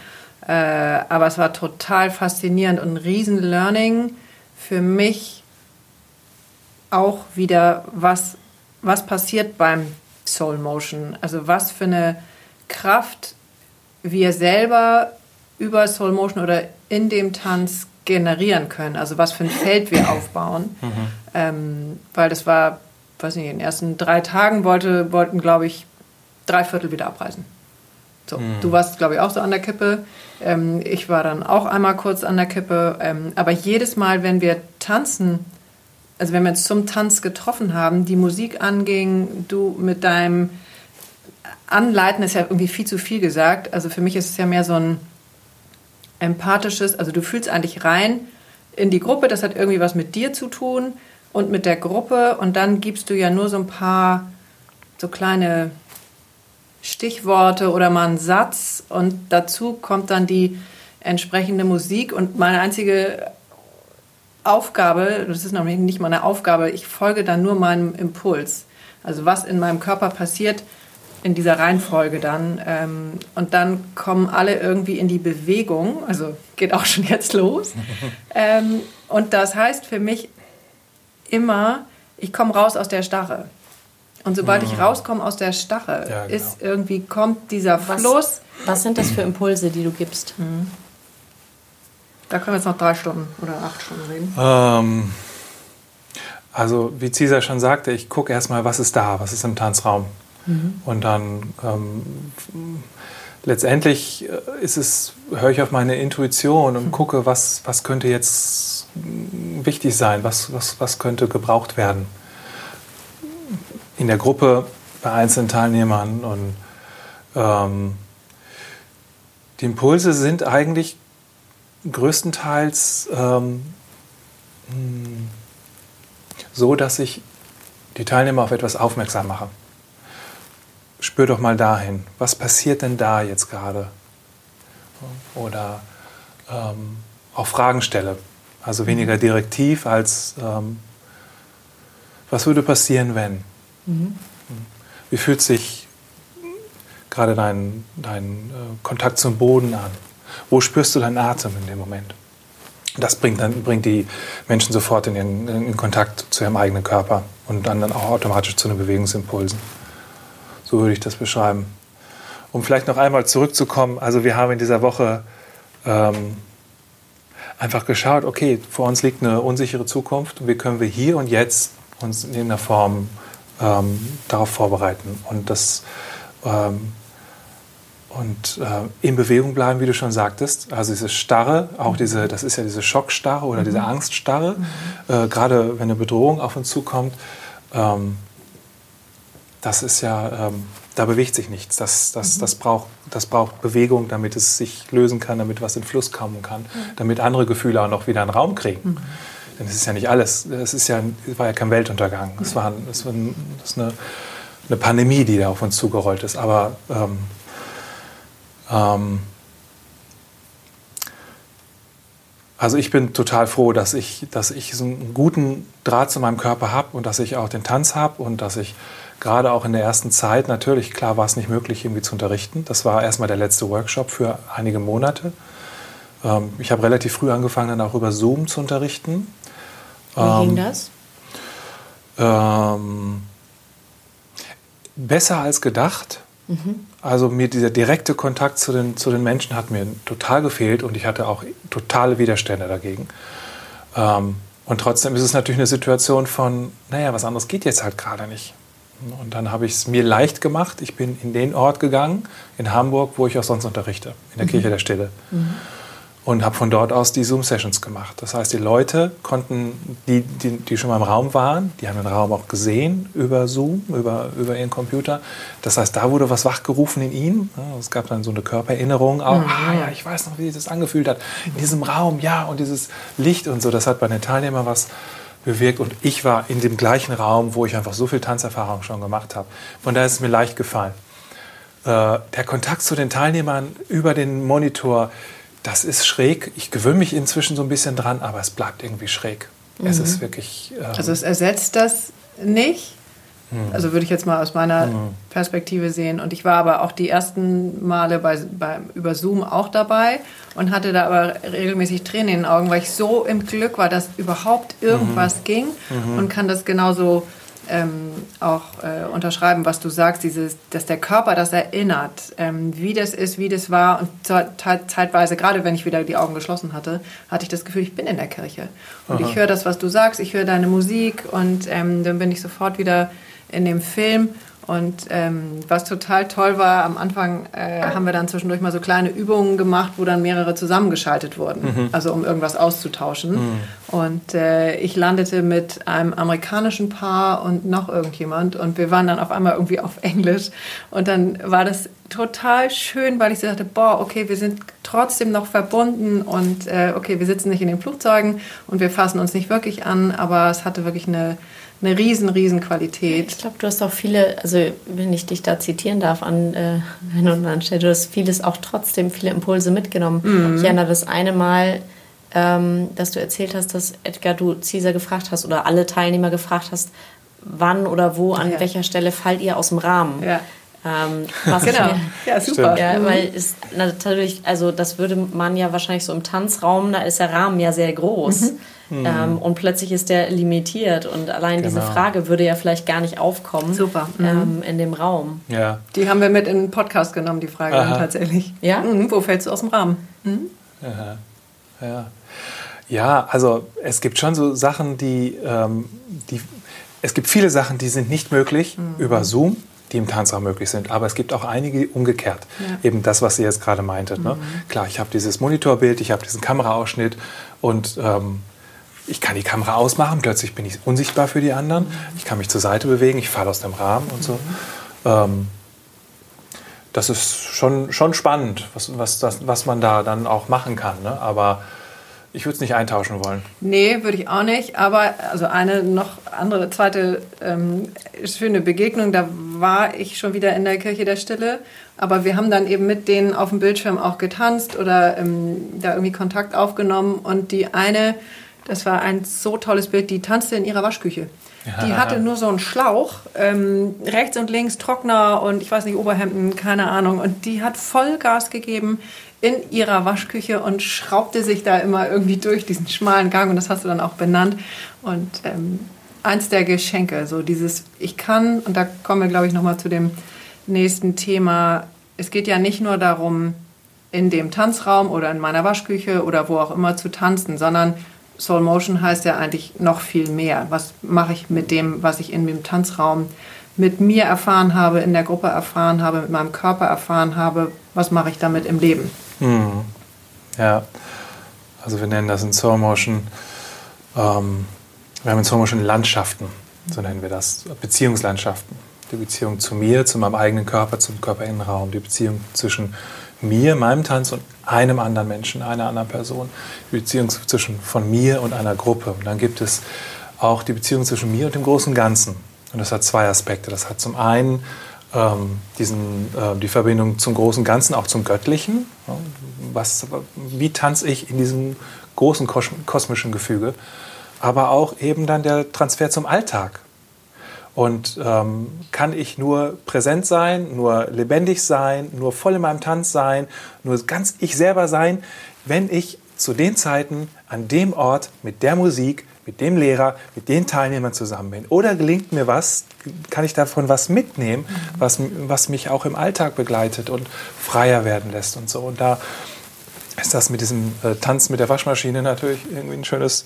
Äh, aber es war total faszinierend und ein riesen Learning für mich auch wieder, was, was passiert beim Soul Motion. Also was für eine Kraft wir selber über Soul Motion oder in dem Tanz generieren können. Also was für ein Feld wir aufbauen. Mhm. Ähm, weil das war, weiß nicht, in den ersten drei Tagen wollte, wollten, glaube ich, drei Viertel wieder abreisen. So, mhm. Du warst, glaube ich, auch so an der Kippe. Ähm, ich war dann auch einmal kurz an der Kippe. Ähm, aber jedes Mal, wenn wir tanzen, also wenn wir uns zum Tanz getroffen haben, die Musik anging, du mit deinem Anleiten ist ja irgendwie viel zu viel gesagt. Also für mich ist es ja mehr so ein empathisches, also du fühlst eigentlich rein in die Gruppe, das hat irgendwie was mit dir zu tun und mit der Gruppe und dann gibst du ja nur so ein paar so kleine Stichworte oder mal einen Satz und dazu kommt dann die entsprechende Musik und meine einzige Aufgabe, das ist nämlich nicht meine Aufgabe, ich folge dann nur meinem Impuls. Also was in meinem Körper passiert in dieser Reihenfolge dann. Ähm, und dann kommen alle irgendwie in die Bewegung, also geht auch schon jetzt los. ähm, und das heißt für mich immer, ich komme raus aus der Starre. Und sobald ich mhm. rauskomme aus der Stache, ja, genau. ist irgendwie kommt dieser Fluss. Was, was, sind das für Impulse, die du gibst? Mhm. Da können wir jetzt noch drei Stunden oder acht Stunden reden. Ähm, also, wie Cesar schon sagte, ich gucke erstmal, was ist da, was ist im Tanzraum. Mhm. Und dann ähm, letztendlich äh, ist es, höre ich auf meine Intuition und mhm. gucke, was, was könnte jetzt wichtig sein, was, was, was könnte gebraucht werden. In der Gruppe, bei einzelnen Teilnehmern. Und ähm, die Impulse sind eigentlich größtenteils ähm, hm, so, dass ich die Teilnehmer auf etwas aufmerksam mache. Spür doch mal dahin, was passiert denn da jetzt gerade? Oder ähm, auch Fragen stelle. Also weniger direktiv als, ähm, was würde passieren, wenn? Mhm. Wie fühlt sich gerade dein, dein äh, Kontakt zum Boden an? Wo spürst du deinen Atem in dem Moment? Das bringt, dann, bringt die Menschen sofort in, ihren, in Kontakt zu ihrem eigenen Körper und dann, dann auch automatisch zu den Bewegungsimpulsen. So würde ich das beschreiben. Um vielleicht noch einmal zurückzukommen, also wir haben in dieser Woche ähm, einfach geschaut, okay, vor uns liegt eine unsichere Zukunft und wie können wir hier und jetzt uns in einer Form ähm, darauf vorbereiten. Und das ähm, und äh, in Bewegung bleiben, wie du schon sagtest. Also diese Starre, auch diese, das ist ja diese Schockstarre oder diese mhm. Angststarre, mhm. äh, gerade wenn eine Bedrohung auf uns zukommt. Ähm, das ist ja, ähm, da bewegt sich nichts. Das, das, mhm. das, braucht, das braucht Bewegung, damit es sich lösen kann, damit was in Fluss kommen kann, mhm. damit andere Gefühle auch noch wieder einen Raum kriegen. Mhm. Denn es ist ja nicht alles, es ist ja, war ja kein Weltuntergang. Es war, es war ist eine, eine Pandemie, die da auf uns zugerollt ist. Aber ähm, ähm, also ich bin total froh, dass ich, dass ich so einen guten Draht zu meinem Körper habe und dass ich auch den Tanz habe und dass ich gerade auch in der ersten Zeit, natürlich, klar war es nicht möglich, irgendwie zu unterrichten. Das war erstmal der letzte Workshop für einige Monate. Ähm, ich habe relativ früh angefangen, dann auch über Zoom zu unterrichten. Wie ähm, ging das? Ähm, besser als gedacht. Mhm. Also mir dieser direkte Kontakt zu den, zu den Menschen hat mir total gefehlt und ich hatte auch totale Widerstände dagegen. Ähm, und trotzdem ist es natürlich eine Situation von, naja, was anderes geht jetzt halt gerade nicht. Und dann habe ich es mir leicht gemacht. Ich bin in den Ort gegangen, in Hamburg, wo ich auch sonst unterrichte, in der mhm. Kirche der Stille. Mhm und habe von dort aus die Zoom-Sessions gemacht. Das heißt, die Leute konnten, die, die, die, schon mal im Raum waren, die haben den Raum auch gesehen über Zoom, über, über ihren Computer. Das heißt, da wurde was wachgerufen in ihnen. Es gab dann so eine Körpererinnerung. Auch, mhm. ah ja, ich weiß noch, wie sich das angefühlt hat. In diesem Raum, ja, und dieses Licht und so. Das hat bei den Teilnehmern was bewirkt. Und ich war in dem gleichen Raum, wo ich einfach so viel Tanzerfahrung schon gemacht habe. Von daher ist es mir leicht gefallen. Äh, der Kontakt zu den Teilnehmern über den Monitor, das ist schräg. Ich gewöhne mich inzwischen so ein bisschen dran, aber es bleibt irgendwie schräg. Mhm. Es ist wirklich. Ähm also es ersetzt das nicht. Mhm. Also würde ich jetzt mal aus meiner mhm. Perspektive sehen. Und ich war aber auch die ersten Male bei, bei, über Zoom auch dabei und hatte da aber regelmäßig Tränen in den Augen, weil ich so im Glück war, dass überhaupt irgendwas mhm. ging mhm. und kann das genauso ähm, auch äh, unterschreiben, was du sagst, dieses, dass der Körper das erinnert, ähm, wie das ist, wie das war. Und zeitweise, gerade wenn ich wieder die Augen geschlossen hatte, hatte ich das Gefühl, ich bin in der Kirche. Und Aha. ich höre das, was du sagst, ich höre deine Musik und ähm, dann bin ich sofort wieder in dem Film und ähm, was total toll war, am Anfang äh, haben wir dann zwischendurch mal so kleine Übungen gemacht, wo dann mehrere zusammengeschaltet wurden, mhm. also um irgendwas auszutauschen. Mhm. Und äh, ich landete mit einem amerikanischen Paar und noch irgendjemand und wir waren dann auf einmal irgendwie auf Englisch. Und dann war das total schön, weil ich so dachte, boah, okay, wir sind trotzdem noch verbunden und äh, okay, wir sitzen nicht in den Flugzeugen und wir fassen uns nicht wirklich an, aber es hatte wirklich eine eine riesen, riesen Qualität. Ich glaube, du hast auch viele, also wenn ich dich da zitieren darf an äh, und anderen Stelle, du hast vieles auch trotzdem, viele Impulse mitgenommen. Mhm. Ich erinnere das eine Mal, ähm, dass du erzählt hast, dass Edgar, du Caesar gefragt hast oder alle Teilnehmer gefragt hast, wann oder wo, an ja. welcher Stelle fallt ihr aus dem Rahmen. Ja. Ähm, genau. Mir, ja, super. Ja, mhm. weil es natürlich, also das würde man ja wahrscheinlich so im Tanzraum, da ist der Rahmen ja sehr groß. Mhm. Mhm. Ähm, und plötzlich ist der limitiert und allein genau. diese Frage würde ja vielleicht gar nicht aufkommen Super. Ähm, mhm. in dem Raum. Ja. Die haben wir mit in den Podcast genommen, die Frage tatsächlich. Ja? Mhm. Wo fällst du aus dem Rahmen? Mhm. Aha. ja. Ja, also es gibt schon so Sachen, die, ähm, die es gibt viele Sachen, die sind nicht möglich mhm. über Zoom, die im Tanzraum möglich sind. Aber es gibt auch einige umgekehrt. Ja. Eben das, was ihr jetzt gerade meintet. Ne? Mhm. Ne? Klar, ich habe dieses Monitorbild, ich habe diesen Kameraausschnitt und ähm, ich kann die Kamera ausmachen, plötzlich bin ich unsichtbar für die anderen. Mhm. Ich kann mich zur Seite bewegen, ich falle aus dem Rahmen und so. Mhm. Ähm, das ist schon, schon spannend, was, was, das, was man da dann auch machen kann. Ne? Aber ich würde es nicht eintauschen wollen. Nee, würde ich auch nicht. Aber also eine noch andere, zweite ähm, schöne Begegnung, da war ich schon wieder in der Kirche der Stille. Aber wir haben dann eben mit denen auf dem Bildschirm auch getanzt oder ähm, da irgendwie Kontakt aufgenommen. Und die eine, das war ein so tolles Bild, die tanzte in ihrer Waschküche. Die hatte nur so einen Schlauch, ähm, rechts und links Trockner und ich weiß nicht, Oberhemden, keine Ahnung. Und die hat voll Gas gegeben in ihrer Waschküche und schraubte sich da immer irgendwie durch diesen schmalen Gang. Und das hast du dann auch benannt. Und ähm, eins der Geschenke, so dieses, ich kann, und da kommen wir, glaube ich, nochmal zu dem nächsten Thema. Es geht ja nicht nur darum, in dem Tanzraum oder in meiner Waschküche oder wo auch immer zu tanzen, sondern Soul Motion heißt ja eigentlich noch viel mehr. Was mache ich mit dem, was ich in dem Tanzraum mit mir erfahren habe, in der Gruppe erfahren habe, mit meinem Körper erfahren habe? Was mache ich damit im Leben? Hm. Ja, also wir nennen das in Soul Motion, ähm, wir haben in Soul Motion Landschaften, so nennen wir das, Beziehungslandschaften. Die Beziehung zu mir, zu meinem eigenen Körper, zum Körperinnenraum, die Beziehung zwischen mir, meinem Tanz und einem anderen Menschen, einer anderen Person, die Beziehung zwischen von mir und einer Gruppe. Und dann gibt es auch die Beziehung zwischen mir und dem großen Ganzen. Und das hat zwei Aspekte. Das hat zum einen ähm, diesen, äh, die Verbindung zum großen Ganzen, auch zum Göttlichen. Was, wie tanze ich in diesem großen kosmischen Gefüge? Aber auch eben dann der Transfer zum Alltag. Und ähm, kann ich nur präsent sein, nur lebendig sein, nur voll in meinem Tanz sein, nur ganz ich selber sein, wenn ich zu den Zeiten an dem Ort mit der Musik, mit dem Lehrer, mit den Teilnehmern zusammen bin. Oder gelingt mir was, kann ich davon was mitnehmen, was, was mich auch im Alltag begleitet und freier werden lässt und so. Und da ist das mit diesem äh, Tanz mit der Waschmaschine natürlich irgendwie ein schönes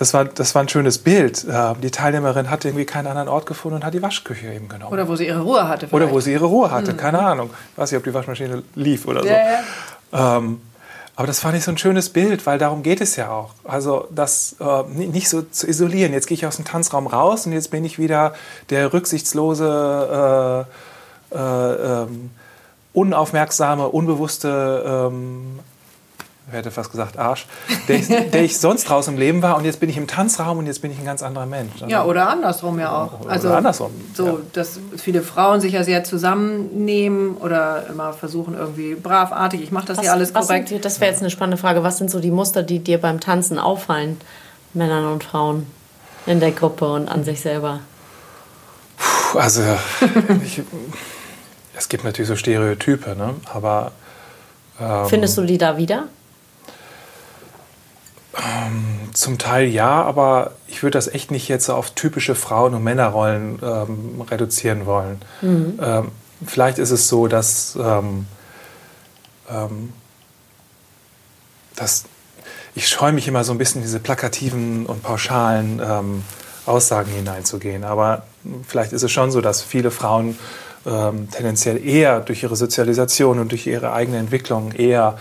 das war, das war ein schönes Bild. Äh, die Teilnehmerin hatte irgendwie keinen anderen Ort gefunden und hat die Waschküche eben genommen. Oder wo sie ihre Ruhe hatte. Vielleicht. Oder wo sie ihre Ruhe hatte, mhm. keine Ahnung. Ich weiß nicht, ob die Waschmaschine lief oder so. Ja, ja. Ähm, aber das fand ich so ein schönes Bild, weil darum geht es ja auch. Also das äh, nicht so zu isolieren. Jetzt gehe ich aus dem Tanzraum raus und jetzt bin ich wieder der rücksichtslose, äh, äh, ähm, unaufmerksame, unbewusste ähm, ich hätte fast gesagt Arsch, der ich, der ich sonst draußen im Leben war und jetzt bin ich im Tanzraum und jetzt bin ich ein ganz anderer Mensch. Also ja, oder andersrum ja auch. Oder also andersrum. So, ja. dass viele Frauen sich ja sehr zusammennehmen oder immer versuchen irgendwie bravartig, ich mache das was, ja alles korrekt. Sind, das wäre jetzt eine spannende Frage. Was sind so die Muster, die dir beim Tanzen auffallen, Männern und Frauen in der Gruppe und an sich selber? Puh, also, ich, es gibt natürlich so Stereotype, ne? aber... Ähm, Findest du die da wieder? Ähm, zum Teil ja, aber ich würde das echt nicht jetzt auf typische Frauen- und Männerrollen ähm, reduzieren wollen. Mhm. Ähm, vielleicht ist es so, dass, ähm, ähm, dass ich scheue mich immer so ein bisschen in diese plakativen und pauschalen ähm, Aussagen hineinzugehen. Aber vielleicht ist es schon so, dass viele Frauen tendenziell eher durch ihre Sozialisation und durch ihre eigene Entwicklung eher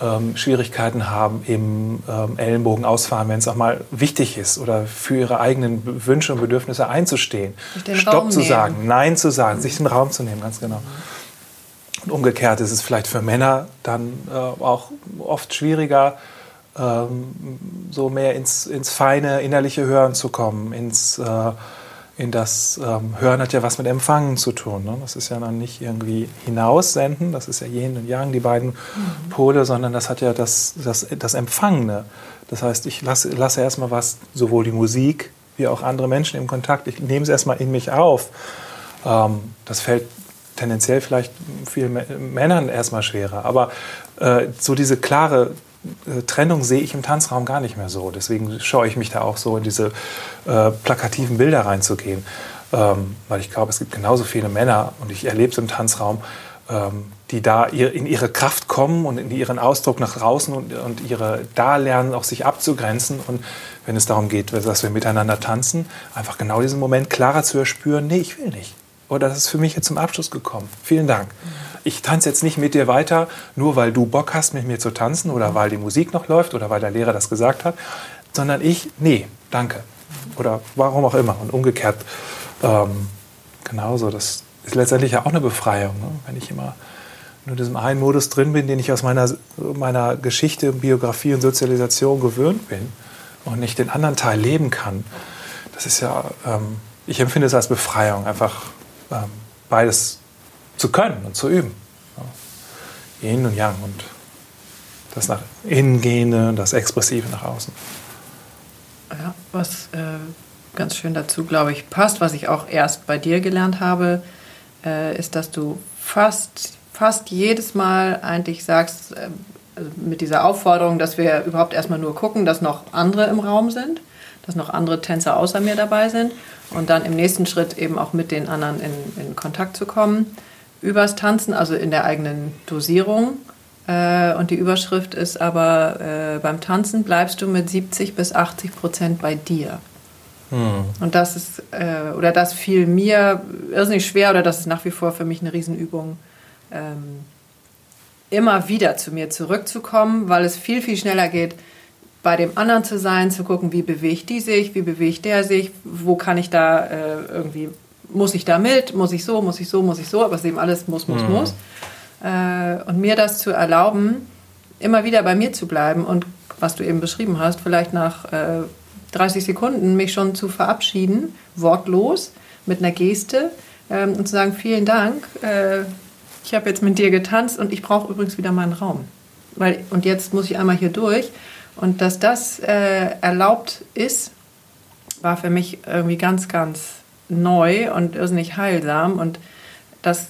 ähm, Schwierigkeiten haben im ähm, Ellenbogen ausfahren, wenn es auch mal wichtig ist oder für ihre eigenen Wünsche und Bedürfnisse einzustehen. Stopp Raum zu nehmen. sagen, Nein zu sagen, mhm. sich den Raum zu nehmen, ganz genau. Und umgekehrt ist es vielleicht für Männer dann äh, auch oft schwieriger, ähm, so mehr ins, ins feine innerliche Hören zu kommen, ins äh, in das ähm, Hören hat ja was mit Empfangen zu tun. Ne? Das ist ja dann nicht irgendwie hinaussenden, das ist ja Yin und Yang, die beiden mhm. Pole, sondern das hat ja das, das, das Empfangene. Das heißt, ich lasse, lasse erstmal was, sowohl die Musik wie auch andere Menschen im Kontakt, ich nehme es erstmal in mich auf. Ähm, das fällt tendenziell vielleicht vielen Männern erstmal schwerer. Aber äh, so diese klare Trennung sehe ich im Tanzraum gar nicht mehr so. Deswegen scheue ich mich da auch so in diese äh, plakativen Bilder reinzugehen. Ähm, weil ich glaube, es gibt genauso viele Männer, und ich erlebe es im Tanzraum, ähm, die da in ihre Kraft kommen und in ihren Ausdruck nach draußen und, und ihre da lernen, auch sich abzugrenzen. Und wenn es darum geht, dass wir miteinander tanzen, einfach genau diesen Moment klarer zu erspüren, nee, ich will nicht. Oder das ist für mich jetzt zum Abschluss gekommen. Vielen Dank. Ich tanze jetzt nicht mit dir weiter, nur weil du Bock hast, mit mir zu tanzen oder weil die Musik noch läuft oder weil der Lehrer das gesagt hat, sondern ich, nee, danke. Oder warum auch immer. Und umgekehrt ähm, genauso. Das ist letztendlich ja auch eine Befreiung, ne? wenn ich immer nur in diesem einen Modus drin bin, den ich aus meiner, meiner Geschichte, Biografie und Sozialisation gewöhnt bin und nicht den anderen Teil leben kann. Das ist ja, ähm, ich empfinde es als Befreiung, einfach beides zu können und zu üben. Yin und Yang und das nach innen gehende, das Expressive nach außen. Ja, was äh, ganz schön dazu, glaube ich, passt, was ich auch erst bei dir gelernt habe, äh, ist, dass du fast, fast jedes Mal eigentlich sagst, äh, also mit dieser Aufforderung, dass wir überhaupt erstmal nur gucken, dass noch andere im Raum sind, dass noch andere Tänzer außer mir dabei sind und dann im nächsten Schritt eben auch mit den anderen in, in Kontakt zu kommen. Übers Tanzen, also in der eigenen Dosierung. Äh, und die Überschrift ist aber, äh, beim Tanzen bleibst du mit 70 bis 80 Prozent bei dir. Hm. Und das ist, äh, oder das fiel mir irrsinnig schwer, oder das ist nach wie vor für mich eine Riesenübung, ähm, immer wieder zu mir zurückzukommen, weil es viel, viel schneller geht, bei dem anderen zu sein, zu gucken, wie bewegt die sich, wie bewegt der sich, wo kann ich da äh, irgendwie, muss ich da mit, muss ich so, muss ich so, muss ich so, aber es ist eben alles muss, muss, mhm. muss. Äh, und mir das zu erlauben, immer wieder bei mir zu bleiben und was du eben beschrieben hast, vielleicht nach äh, 30 Sekunden mich schon zu verabschieden, wortlos, mit einer Geste ähm, und zu sagen, vielen Dank, äh, ich habe jetzt mit dir getanzt und ich brauche übrigens wieder meinen Raum. Weil, und jetzt muss ich einmal hier durch. Und dass das äh, erlaubt ist, war für mich irgendwie ganz, ganz neu und irrsinnig heilsam. Und das,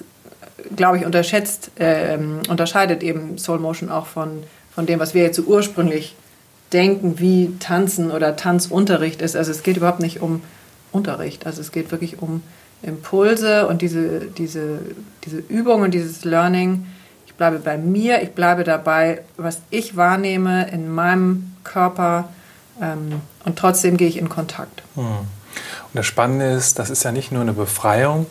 glaube ich, unterschätzt, äh, unterscheidet eben Soul Motion auch von, von dem, was wir jetzt so ursprünglich denken, wie Tanzen oder Tanzunterricht ist. Also es geht überhaupt nicht um Unterricht. Also es geht wirklich um Impulse und diese, diese, diese Übung und dieses Learning bleibe bei mir, ich bleibe dabei, was ich wahrnehme in meinem Körper ähm, und trotzdem gehe ich in Kontakt. Hm. Und das Spannende ist, das ist ja nicht nur eine Befreiung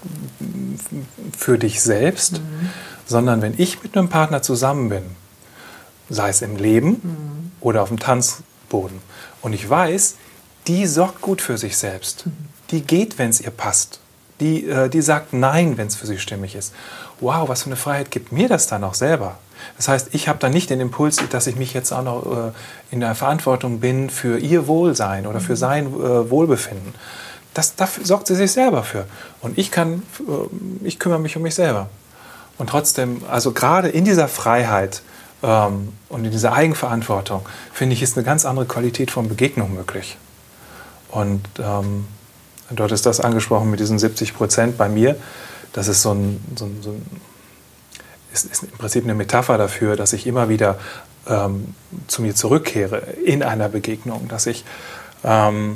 für dich selbst, mhm. sondern wenn ich mit einem Partner zusammen bin, sei es im Leben mhm. oder auf dem Tanzboden, und ich weiß, die sorgt gut für sich selbst. Mhm. Die geht, wenn es ihr passt. Die, äh, die sagt Nein, wenn es für sie stimmig ist wow, was für eine Freiheit gibt mir das dann auch selber? Das heißt, ich habe dann nicht den Impuls, dass ich mich jetzt auch noch äh, in der Verantwortung bin für ihr Wohlsein oder für mhm. sein äh, Wohlbefinden. Das, dafür sorgt sie sich selber für. Und ich kann, äh, ich kümmere mich um mich selber. Und trotzdem, also gerade in dieser Freiheit ähm, und in dieser Eigenverantwortung, finde ich, ist eine ganz andere Qualität von Begegnung möglich. Und ähm, dort ist das angesprochen mit diesen 70 Prozent bei mir das ist so ein, so ein, so ein ist, ist, im Prinzip eine Metapher dafür, dass ich immer wieder ähm, zu mir zurückkehre in einer Begegnung, dass ich ähm,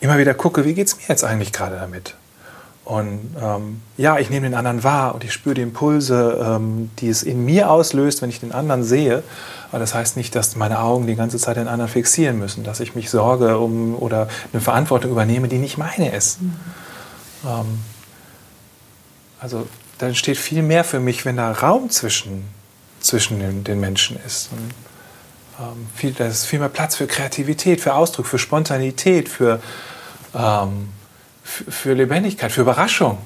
immer wieder gucke, wie geht es mir jetzt eigentlich gerade damit? Und ähm, ja, ich nehme den anderen wahr und ich spüre die Impulse, ähm, die es in mir auslöst, wenn ich den anderen sehe. Aber das heißt nicht, dass meine Augen die ganze Zeit den anderen fixieren müssen, dass ich mich sorge um oder eine Verantwortung übernehme, die nicht meine ist. Mhm. Also da entsteht viel mehr für mich, wenn da Raum zwischen, zwischen den, den Menschen ist. Und, ähm, viel, da ist viel mehr Platz für Kreativität, für Ausdruck, für Spontanität, für, ähm, für, Lebendigkeit, für Überraschung.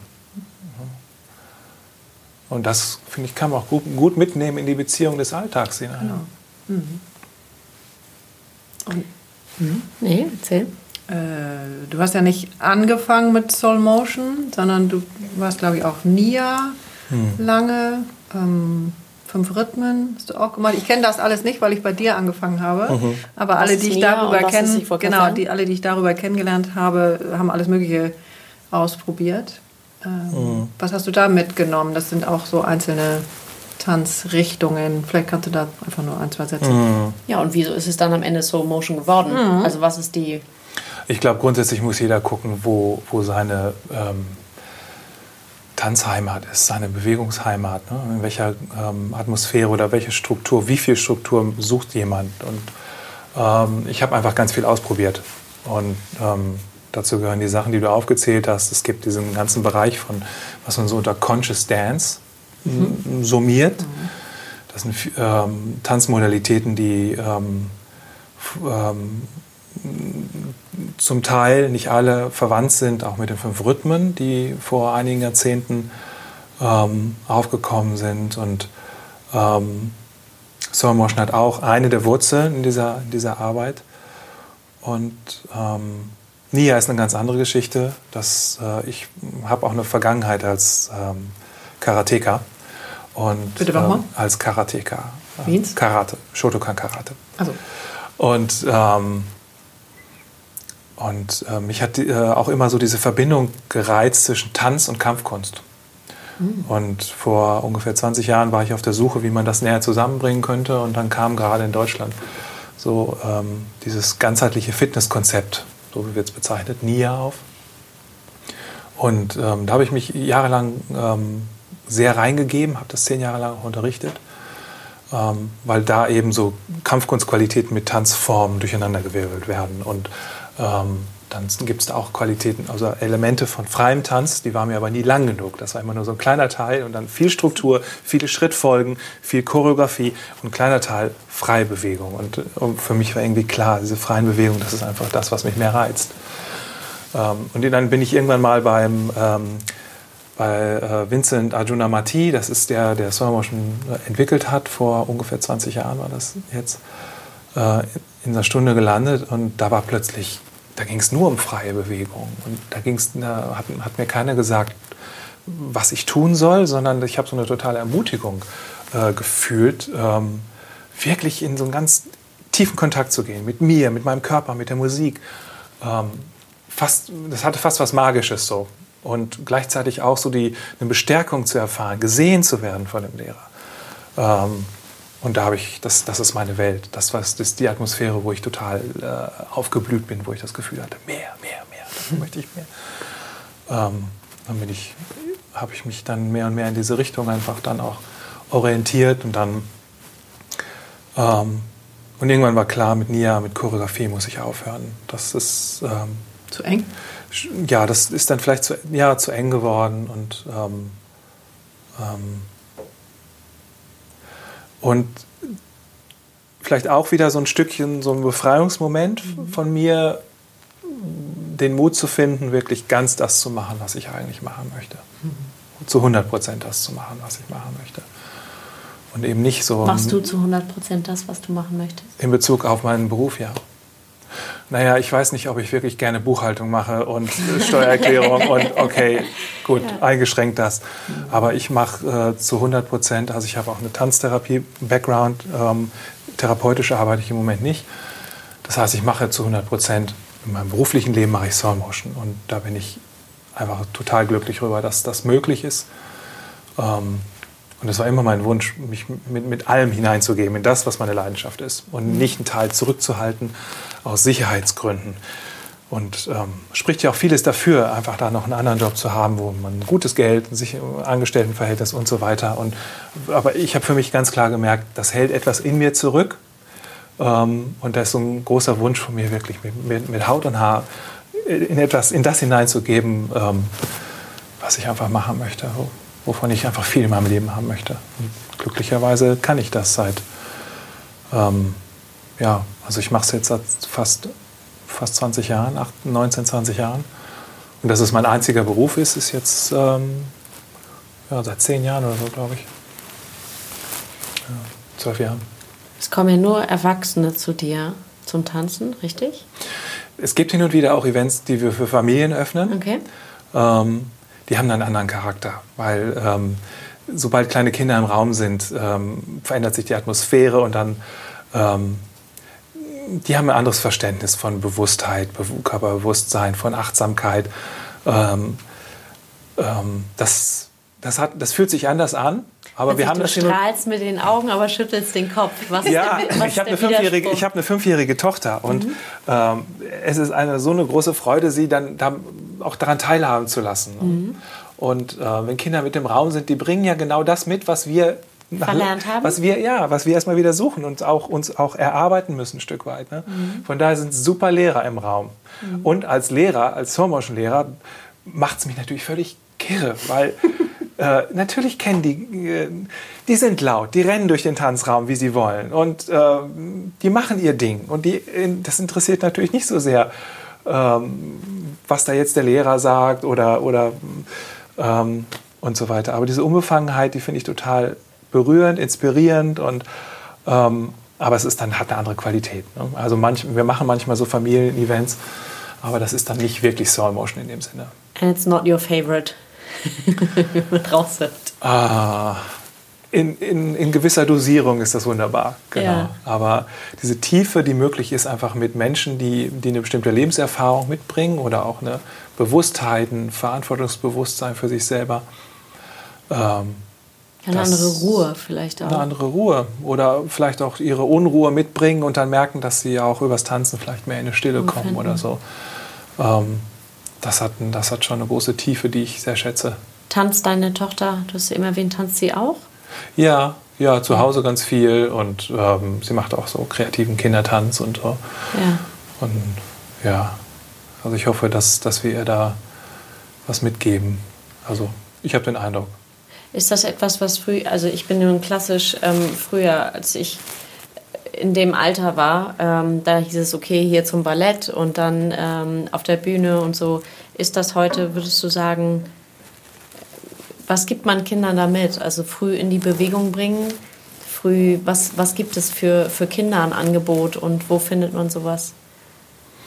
Und das, finde ich, kann man auch gut, gut, mitnehmen in die Beziehung des Alltags hinein. Genau. Mhm. Und, mhm. Nee, erzähl. Äh, du hast ja nicht angefangen mit Soul Motion, sondern du warst, glaube ich, auch Nia hm. lange. Ähm, fünf Rhythmen hast du auch gemacht. Ich kenne das alles nicht, weil ich bei dir angefangen habe. Mhm. Aber alle, die ich Nia darüber kenne, genau, die alle, die ich darüber kennengelernt habe, haben alles Mögliche ausprobiert. Ähm, mhm. Was hast du da mitgenommen? Das sind auch so einzelne Tanzrichtungen. Vielleicht kannst du da einfach nur ein, zwei Sätze. Mhm. Ja, und wieso ist es dann am Ende Soul Motion geworden? Mhm. Also was ist die ich glaube, grundsätzlich muss jeder gucken, wo, wo seine ähm, Tanzheimat ist, seine Bewegungsheimat, ne? in welcher ähm, Atmosphäre oder welche Struktur, wie viel Struktur sucht jemand. Und ähm, ich habe einfach ganz viel ausprobiert. Und ähm, dazu gehören die Sachen, die du aufgezählt hast. Es gibt diesen ganzen Bereich von, was man so unter Conscious Dance mhm. summiert. Mhm. Das sind ähm, Tanzmodalitäten, die ähm, ähm, zum Teil nicht alle verwandt sind, auch mit den fünf Rhythmen, die vor einigen Jahrzehnten ähm, aufgekommen sind. Und ähm, Soul Motion hat auch eine der Wurzeln in dieser, in dieser Arbeit. Und ähm, Nia ist eine ganz andere Geschichte. Das, äh, ich habe auch eine Vergangenheit als ähm, Karateka. Und, Bitte? Ähm, als Karateka. Wie? Karate, Shotokan Karate. Also. Und ähm, und äh, mich hat äh, auch immer so diese Verbindung gereizt zwischen Tanz und Kampfkunst. Mhm. Und vor ungefähr 20 Jahren war ich auf der Suche, wie man das näher zusammenbringen könnte. Und dann kam gerade in Deutschland so ähm, dieses ganzheitliche Fitnesskonzept, so wie wird es bezeichnet, NIA auf. Und ähm, da habe ich mich jahrelang ähm, sehr reingegeben, habe das zehn Jahre lang auch unterrichtet, ähm, weil da eben so Kampfkunstqualitäten mit Tanzformen durcheinandergewirbelt werden. Und ähm, dann gibt es da auch Qualitäten, also Elemente von freiem Tanz, die waren mir aber nie lang genug. Das war immer nur so ein kleiner Teil und dann viel Struktur, viele Schrittfolgen, viel Choreografie und ein kleiner Teil freie Bewegung. Und, und für mich war irgendwie klar, diese freien Bewegungen, das ist einfach das, was mich mehr reizt. Ähm, und dann bin ich irgendwann mal beim ähm, bei äh, Vincent Arjunamati, das ist der, der Slow Motion entwickelt hat, vor ungefähr 20 Jahren war das jetzt, äh, in einer Stunde gelandet und da war plötzlich, da ging es nur um freie Bewegung. Und da, ging's, da hat, hat, mir keiner gesagt, was ich tun soll, sondern ich habe so eine totale Ermutigung äh, gefühlt, ähm, wirklich in so einen ganz tiefen Kontakt zu gehen mit mir, mit meinem Körper, mit der Musik. Ähm, fast, das hatte fast was Magisches so. Und gleichzeitig auch so die, eine Bestärkung zu erfahren, gesehen zu werden von dem Lehrer. Ähm, und da habe ich, das, das ist meine Welt. Das, was, das ist die Atmosphäre, wo ich total äh, aufgeblüht bin, wo ich das Gefühl hatte, mehr, mehr, mehr, das möchte ich mehr. Ähm, dann bin ich, habe ich mich dann mehr und mehr in diese Richtung einfach dann auch orientiert und dann ähm, und irgendwann war klar, mit Nia, mit Choreografie muss ich aufhören. Das ist ähm, zu eng. Ja, das ist dann vielleicht zu, ja, zu eng geworden und ähm, ähm, und vielleicht auch wieder so ein Stückchen, so ein Befreiungsmoment von mir, den Mut zu finden, wirklich ganz das zu machen, was ich eigentlich machen möchte. Zu 100 Prozent das zu machen, was ich machen möchte. Und eben nicht so. Machst du zu 100 Prozent das, was du machen möchtest? In Bezug auf meinen Beruf, ja. Naja, ich weiß nicht, ob ich wirklich gerne Buchhaltung mache und Steuererklärung und okay, gut, ja. eingeschränkt das. Aber ich mache äh, zu 100 Prozent, also ich habe auch eine Tanztherapie-Background, ähm, therapeutisch arbeite ich im Moment nicht. Das heißt, ich mache zu 100 Prozent, in meinem beruflichen Leben mache ich Soul Motion und da bin ich einfach total glücklich darüber, dass das möglich ist. Ähm, und es war immer mein Wunsch, mich mit, mit allem hineinzugeben, in das, was meine Leidenschaft ist. Und nicht einen Teil zurückzuhalten aus Sicherheitsgründen. Und ähm, spricht ja auch vieles dafür, einfach da noch einen anderen Job zu haben, wo man gutes Geld, sich Angestelltenverhältnis und so weiter. Und, aber ich habe für mich ganz klar gemerkt, das hält etwas in mir zurück. Ähm, und da ist so ein großer Wunsch von mir, wirklich mit, mit, mit Haut und Haar in, etwas, in das hineinzugeben, ähm, was ich einfach machen möchte wovon ich einfach viel in meinem Leben haben möchte. Und glücklicherweise kann ich das seit, ähm, ja, also ich mache es jetzt seit fast, fast 20 Jahren, 19, 20 Jahren. Und dass es mein einziger Beruf ist, ist jetzt ähm, ja, seit 10 Jahren oder so, glaube ich. Ja, 12 Jahren. Es kommen ja nur Erwachsene zu dir zum Tanzen, richtig? Es gibt hin und wieder auch Events, die wir für Familien öffnen. Okay. Ähm, die haben dann einen anderen Charakter, weil ähm, sobald kleine Kinder im Raum sind, ähm, verändert sich die Atmosphäre und dann ähm, die haben ein anderes Verständnis von Bewusstheit, Körperbewusstsein, von Achtsamkeit. Ähm, ähm, das, das, hat, das fühlt sich anders an. Aber wir haben du das strahlst mit den Augen, aber schüttelst den Kopf. Was ja, der, ich habe eine, fünfjährige, hab eine fünfjährige Tochter und mhm. ähm, es ist eine, so eine große Freude, sie dann, dann auch daran teilhaben zu lassen. Mhm. Und äh, wenn Kinder mit im Raum sind, die bringen ja genau das mit, was wir Verlernt haben? Was wir, ja, was wir erstmal wieder suchen und auch, uns auch erarbeiten müssen, ein Stück weit. Ne? Mhm. Von daher sind super Lehrer im Raum. Und als Lehrer, als Slow-Motion-Lehrer, macht es mich natürlich völlig kirre, weil äh, natürlich kennen die, äh, die sind laut, die rennen durch den Tanzraum, wie sie wollen und äh, die machen ihr Ding. Und die, das interessiert natürlich nicht so sehr, ähm, was da jetzt der Lehrer sagt oder, oder ähm, und so weiter. Aber diese Unbefangenheit, die finde ich total berührend, inspirierend und ähm, aber es ist dann hat eine andere Qualität. Ne? Also manch, wir machen manchmal so Familienevents, aber das ist dann nicht wirklich Soul Motion in dem Sinne. And it's not your favorite. Wie man raushört. Ah, in, in, in gewisser Dosierung ist das wunderbar, genau. Ja. Aber diese Tiefe, die möglich ist, einfach mit Menschen, die, die eine bestimmte Lebenserfahrung mitbringen oder auch eine Bewusstheit, ein Verantwortungsbewusstsein für sich selber. Ähm, Eine Das- andere Ruhe vielleicht auch. eine andere Ruhe oder vielleicht auch ihre Unruhe mitbringen und dann merken, dass sie auch übers Tanzen vielleicht mehr in eine Stille kommen oder so. Ähm, das, hat, das hat schon eine große Tiefe, die ich sehr schätze. Tanzt deine Tochter, du hast sie immer erwähnt, tanzt sie auch? Ja, ja, zu Hause ganz viel und ähm, sie macht auch so kreativen Kindertanz und so. Ja. Und ja, also ich hoffe, dass, dass wir ihr da was mitgeben. Also ich habe den Eindruck. Ist das etwas, was früh, also ich bin nun klassisch ähm, früher, als ich in dem Alter war, ähm, da hieß es, okay, hier zum Ballett und dann ähm, auf der Bühne und so. Ist das heute, würdest du sagen, was gibt man Kindern damit? Also früh in die Bewegung bringen, früh, was, was gibt es für, für Kinder ein Angebot und wo findet man sowas?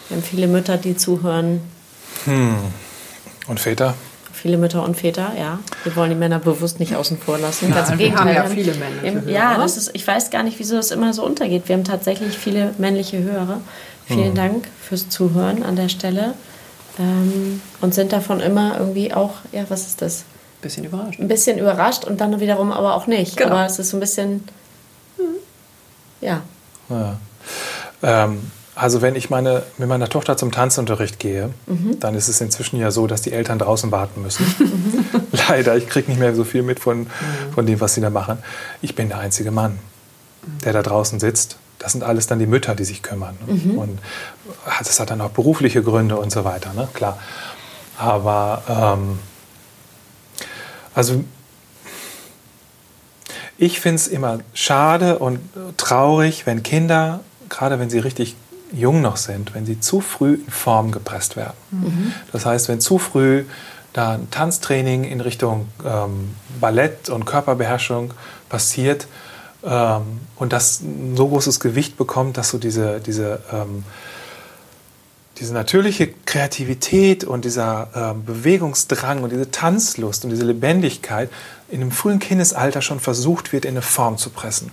Wir haben viele Mütter, die zuhören, Und Väter? Viele Mütter und Väter, ja. Wir wollen die Männer bewusst nicht außen vor lassen. Ganz im wir haben ja viele männliche im- Ja, das ist, ich weiß gar nicht, wieso das immer so untergeht. Wir haben tatsächlich viele männliche Hörer. Vielen Dank fürs Zuhören an der Stelle. Ähm, und sind davon immer irgendwie auch, ja, was ist das? Bisschen überrascht. Ein bisschen überrascht und dann wiederum aber auch nicht. Genau. Aber es ist so ein bisschen, ja. Ja. Ähm, also wenn ich meine, mit meiner Tochter zum Tanzunterricht gehe, dann ist es inzwischen ja so, dass die Eltern draußen warten müssen. Leider, ich kriege nicht mehr so viel mit von, von dem, was sie da machen. Ich bin der einzige Mann, der da draußen sitzt. Das sind alles dann die Mütter, die sich kümmern. ne? Und das hat dann auch berufliche Gründe und so weiter, ne? klar. Aber ähm, also ich finde es immer schade und traurig, wenn Kinder, gerade wenn sie richtig jung noch sind, wenn sie zu früh in Form gepresst werden. Das heißt, wenn zu früh da ein Tanztraining in Richtung ähm, Ballett und Körperbeherrschung passiert ähm, und das ein so großes Gewicht bekommt, dass so diese, diese ähm, diese natürliche Kreativität und dieser ähm, Bewegungsdrang und diese Tanzlust und diese Lebendigkeit in einem frühen Kindesalter schon versucht wird, in eine Form zu pressen.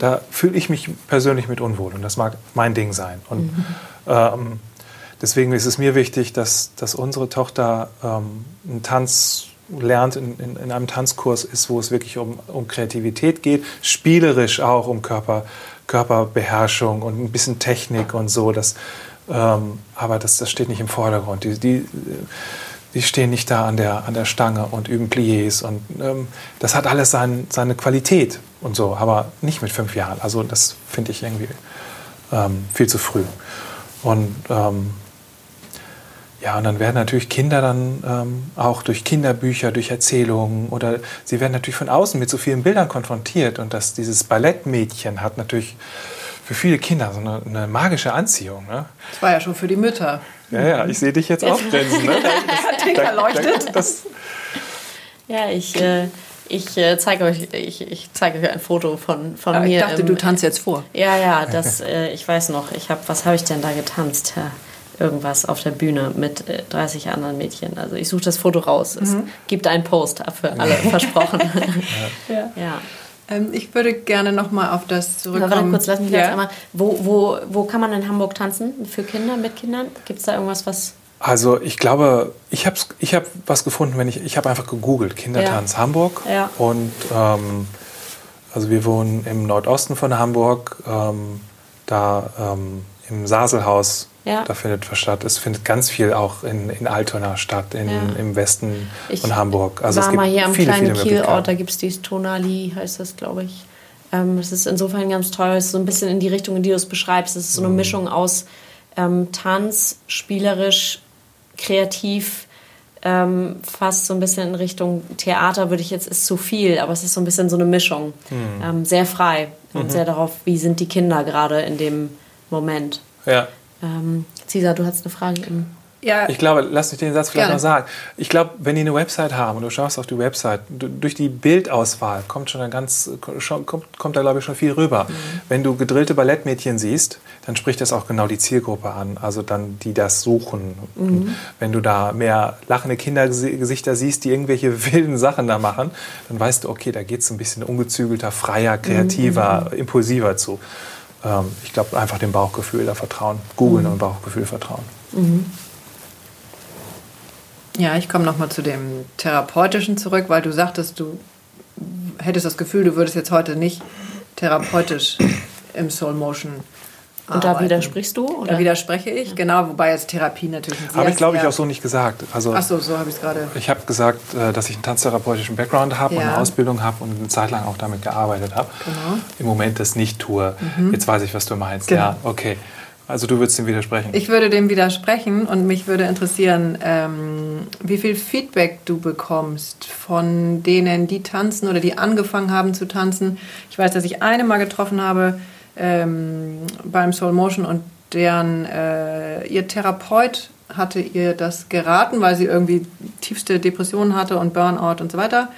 Da fühle ich mich persönlich mit unwohl und das mag mein Ding sein. Und ähm, deswegen ist es mir wichtig, dass, dass unsere Tochter ähm, einen Tanz lernt, in, in, in einem Tanzkurs ist, wo es wirklich um, um Kreativität geht, spielerisch auch um Körper, Körperbeherrschung und ein bisschen Technik und so. Das, ähm, aber das, das steht nicht im Vordergrund. Die, die, die stehen nicht da an der, an der Stange und üben Pliés. Und ähm, das hat alles sein, seine Qualität und so, aber nicht mit fünf Jahren. Also das finde ich irgendwie ähm, viel zu früh. Und ähm, ja, und dann werden natürlich Kinder dann ähm, auch durch Kinderbücher, durch Erzählungen oder sie werden natürlich von außen mit so vielen Bildern konfrontiert. Und das, dieses Ballettmädchen hat natürlich für viele Kinder so eine, eine magische Anziehung. Ne? Das war ja schon für die Mütter. Ja, ja, ich sehe dich jetzt aufgrenzen. Ne? Tinker leuchtet. Das, Ja, ich, äh, ich äh, zeige euch, ich, ich zeige euch ein Foto von, von Aber mir. ich dachte, im- du tanzt jetzt vor. Ja, ja, das, äh, ich weiß noch. Ich hab, was habe ich denn da getanzt? Ja, irgendwas auf der Bühne mit äh, 30 anderen Mädchen. Also ich suche das Foto raus. Es gibt einen Post für alle, versprochen. Ja. ja. Ähm, ich würde gerne noch mal auf das Aber zurückkommen. warte kurz, lass mich ja. jetzt einmal. Wo, wo, wo kann man in Hamburg tanzen? Für Kinder, mit Kindern? Gibt es da irgendwas, was. also ich glaube, ich habe ich hab was gefunden, wenn ich, ich habe einfach gegoogelt, Kindertanz Hamburg. Ja. Und ähm, also wir wohnen im Nordosten von Hamburg, ähm, da ähm, im Saselhaus. Ja. Da findet was statt. Es findet ganz viel auch in, in Altona statt, in, Ja. im Westen Ich von Hamburg. Also es war gibt mal hier am viele, kleinen viele Kielort, da gibt es die Tonali, heißt das, glaube ich. Ähm, es ist insofern ganz toll, es ist so ein bisschen in die Richtung, in die du es beschreibst. Es ist so eine Mhm. Mischung aus ähm, Tanz, spielerisch, kreativ, ähm, fast so ein bisschen in Richtung Theater, würde ich jetzt, ist zu viel, aber es ist so ein bisschen so eine Mischung. Mhm. Ähm, sehr frei und sehr darauf, wie sind die Kinder gerade in dem Moment. Ja. Ähm, Cesar, du hast eine Frage im Ja, Ich glaube, lass mich den Satz vielleicht Gerne. noch sagen. Ich glaube, wenn die eine Website haben und du schaust auf die Website, du, durch die Bildauswahl kommt schon ein ganz, schon, kommt, kommt da glaube ich schon viel rüber. Mhm. Wenn du gedrillte Ballettmädchen siehst, dann spricht das auch genau die Zielgruppe an, also dann die das suchen. Mhm. Und wenn du da mehr lachende Kindergesichter siehst, die irgendwelche wilden Sachen da machen, dann weißt du, okay, da geht es ein bisschen ungezügelter, freier, kreativer, Mhm. impulsiver zu. Ähm, ich glaube, einfach dem Bauchgefühl da vertrauen. Googeln Mhm. und Bauchgefühl vertrauen. Ja, ich komme nochmal zu dem Therapeutischen zurück, weil du sagtest, du hättest das Gefühl, du würdest jetzt heute nicht therapeutisch im Soul Motion Und da arbeiten. widersprichst du? Oder? Da widerspreche ich, genau, wobei jetzt Therapie natürlich Habe ich, glaube ich, auch so nicht gesagt. Also, Ach so, so habe ich es gerade. Ich habe gesagt, äh, dass ich einen tanztherapeutischen Background habe und Ja. eine Ausbildung habe und eine Zeit lang auch damit gearbeitet habe. Genau. Im Moment das nicht tue. Jetzt weiß ich, was du meinst. Genau. Ja, okay. Also du würdest dem widersprechen. Ich würde dem widersprechen und mich würde interessieren, ähm, wie viel Feedback du bekommst von denen, die tanzen oder die angefangen haben zu tanzen. Ich weiß, dass ich eine mal getroffen habe ähm, beim Soul Motion und deren äh, ihr Therapeut hatte ihr das geraten, weil sie irgendwie tiefste Depressionen hatte und Burnout und so weiter.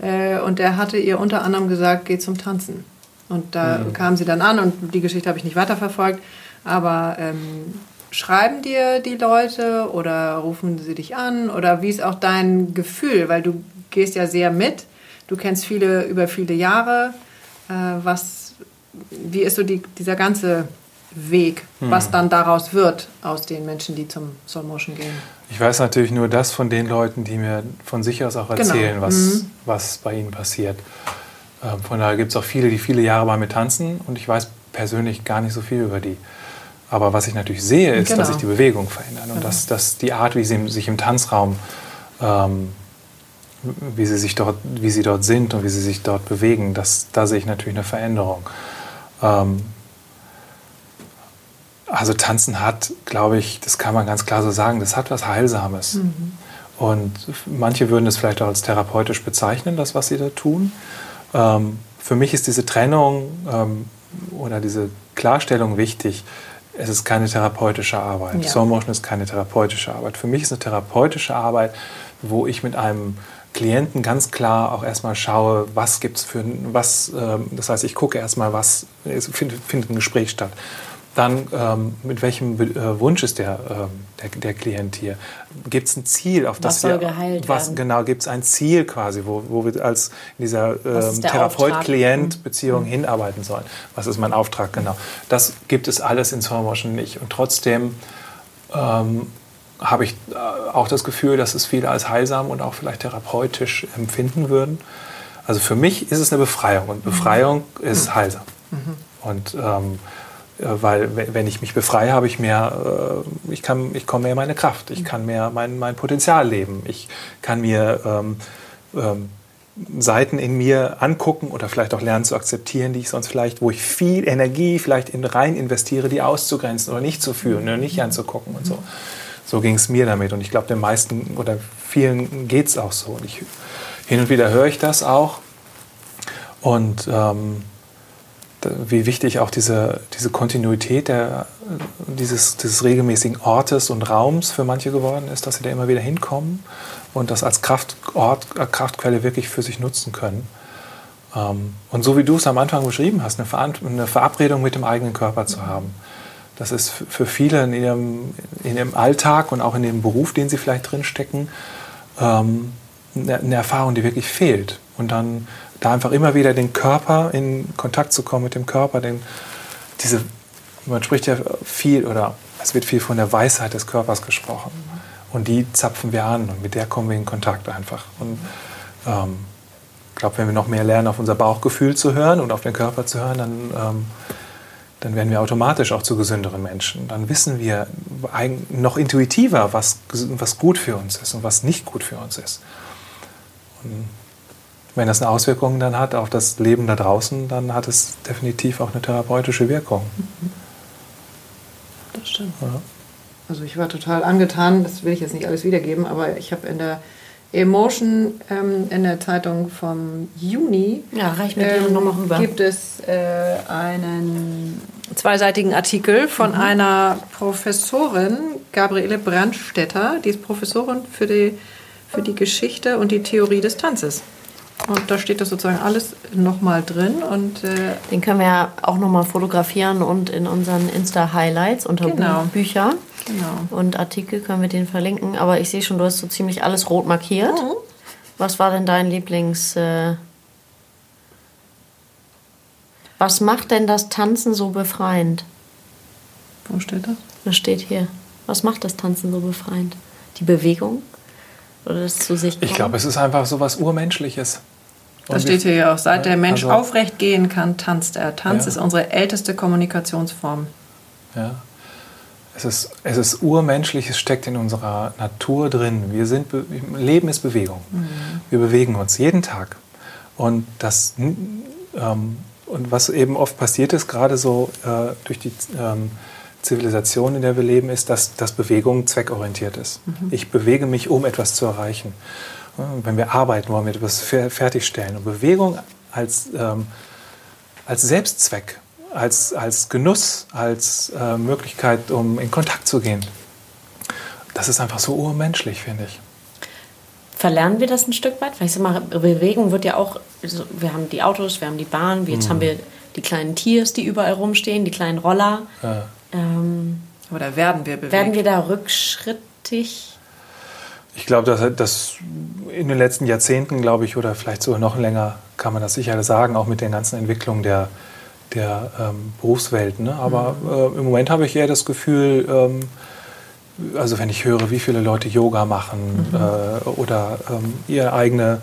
Äh, und der hatte ihr unter anderem gesagt, geh zum Tanzen. Und da kam sie dann an und die Geschichte habe ich nicht weiterverfolgt. Aber ähm, schreiben dir die Leute oder rufen sie dich an oder wie ist auch dein Gefühl? Weil du gehst ja sehr mit, du kennst viele über viele Jahre. Äh, was, wie ist so die, dieser ganze Weg, was dann daraus wird aus den Menschen, die zum Soul Motion gehen? Ich weiß natürlich nur das von den Leuten, die mir von sich aus auch Genau. erzählen, was, Mhm. was bei ihnen passiert. Ähm, Von daher gibt es auch viele, die viele Jahre bei mir tanzen und ich weiß persönlich gar nicht so viel über die. Aber was ich natürlich sehe, ist, dass Genau. sich die Bewegung verändern und dass, dass die Art, wie sie sich im Tanzraum, ähm, wie, sie sich dort, wie sie dort sind und wie sie sich dort bewegen, das, da sehe ich natürlich eine Veränderung. Ähm, also Tanzen hat, glaube ich, das kann man ganz klar so sagen, das hat was Heilsames. Und manche würden es vielleicht auch als therapeutisch bezeichnen, das, was sie da tun. Ähm, für mich ist diese Trennung ähm, oder diese Klarstellung wichtig. Es ist keine therapeutische Arbeit. Ja. Soul Motion ist keine therapeutische Arbeit. Für mich ist eine therapeutische Arbeit, wo ich mit einem Klienten ganz klar auch erstmal schaue, was gibt es für was. Ähm, das heißt, ich gucke erstmal, was findet, findet ein Gespräch statt. Dann, ähm, mit welchem äh, Wunsch ist der, ähm, der, der Klient hier? Gibt es ein Ziel, auf das Was soll wir. geheilt was, werden? Genau, gibt es ein Ziel quasi, wo, wo wir als in dieser ähm, Therapeut-Klient-Beziehung hinarbeiten sollen. Was ist mein Auftrag, genau. Das gibt es alles in Motion nicht. Und trotzdem ähm, habe ich äh, auch das Gefühl, dass es viele als heilsam und auch vielleicht therapeutisch empfinden würden. Also für mich ist es eine Befreiung und Befreiung ist heilsam. Und ähm, äh, weil we- wenn ich mich befreie, habe ich mehr, äh, ich kann, ich komme mehr in meine Kraft, ich kann mehr mein, mein Potenzial leben, ich kann mir ähm, ähm, Seiten in mir angucken oder vielleicht auch lernen zu akzeptieren, die ich sonst vielleicht, wo ich viel Energie vielleicht in rein investiere, die auszugrenzen oder nicht zu fühlen oder nicht anzugucken und so. So ging es mir damit und ich glaube, den meisten oder vielen geht es auch so. Und ich, hin und wieder höre ich das auch und ähm, wie wichtig auch diese, diese Kontinuität der, dieses, dieses regelmäßigen Ortes und Raums für manche geworden ist, dass sie da immer wieder hinkommen und das als Kraftort, äh, Kraftquelle wirklich für sich nutzen können. Ähm, und so wie du es am Anfang beschrieben hast, eine Verabredung mit dem eigenen Körper zu haben. Das ist für viele in ihrem, in ihrem Alltag und auch in dem Beruf, den sie vielleicht drinstecken, ähm, eine, eine Erfahrung, die wirklich fehlt. Und dann da einfach immer wieder den Körper in Kontakt zu kommen mit dem Körper, den, diese, man spricht ja viel oder es wird viel von der Weisheit des Körpers gesprochen. Und die zapfen wir an und mit der kommen wir in Kontakt einfach. Und ähm, ich glaube, wenn wir noch mehr lernen, auf unser Bauchgefühl zu hören und auf den Körper zu hören, dann ähm, dann werden wir automatisch auch zu gesünderen Menschen. Dann wissen wir noch intuitiver, was, was gut für uns ist und was nicht gut für uns ist. Und wenn das eine Auswirkung dann hat auf das Leben da draußen, dann hat es definitiv auch eine therapeutische Wirkung. Das stimmt. Ja. Also ich war total angetan, das will ich jetzt nicht alles wiedergeben, aber ich habe in der Emotion ähm, in der Zeitung vom Juni. Ja, reicht mir ähm, nochmal rüber. Gibt es äh, einen zweiseitigen Artikel von mhm. einer Professorin, Gabriele Brandstetter, die ist Professorin für die, für die Geschichte und die Theorie des Tanzes. Und da steht das sozusagen alles nochmal drin. Und, äh Den können wir ja auch nochmal fotografieren und in unseren Insta-Highlights unter genau. Bücher genau. und Artikel können wir den verlinken. Aber ich sehe schon, du hast so ziemlich alles rot markiert. Mhm. Was war denn dein Lieblings... Äh was macht denn das Tanzen so befreiend? Wo steht das? Das steht hier. Was macht das Tanzen so befreiend? Die Bewegung? Oder das zu sich Ich glaube, es ist einfach so was Urmenschliches. Das steht hier ja auch. Seit der Mensch also, aufrecht gehen kann, tanzt er. Tanz ja. ist unsere älteste Kommunikationsform. Ja. Es ist, es ist urmenschlich, es steckt in unserer Natur drin. Wir sind, Leben ist Bewegung. Mhm. Wir bewegen uns jeden Tag. Und, das, ähm, und was eben oft passiert ist, gerade so äh, durch die ähm, Zivilisation, in der wir leben, ist, dass, dass Bewegung zweckorientiert ist. Mhm. Ich bewege mich, um etwas zu erreichen. Wenn wir arbeiten, wollen wir etwas fertigstellen. Und Bewegung als, ähm, als Selbstzweck, als, als Genuss, als äh, Möglichkeit, um in Kontakt zu gehen, das ist einfach so urmenschlich, finde ich. Verlernen wir das ein Stück weit? Weil ich sag mal, Bewegung wird ja auch, wir haben die Autos, wir haben die Bahn, jetzt mhm. haben wir die kleinen Tiers, die überall rumstehen, die kleinen Roller. Ja. Ähm, Aber da werden wir bewegt. Werden wir da rückschrittig? Ich glaube, dass, dass in den letzten Jahrzehnten, glaube ich, oder vielleicht sogar noch länger, kann man das sicher sagen, auch mit den ganzen Entwicklungen der, der ähm, Berufswelt. Ne? Aber äh, im Moment habe ich eher das Gefühl, ähm, also wenn ich höre, wie viele Leute Yoga machen mhm. äh, oder ähm, ihre eigene,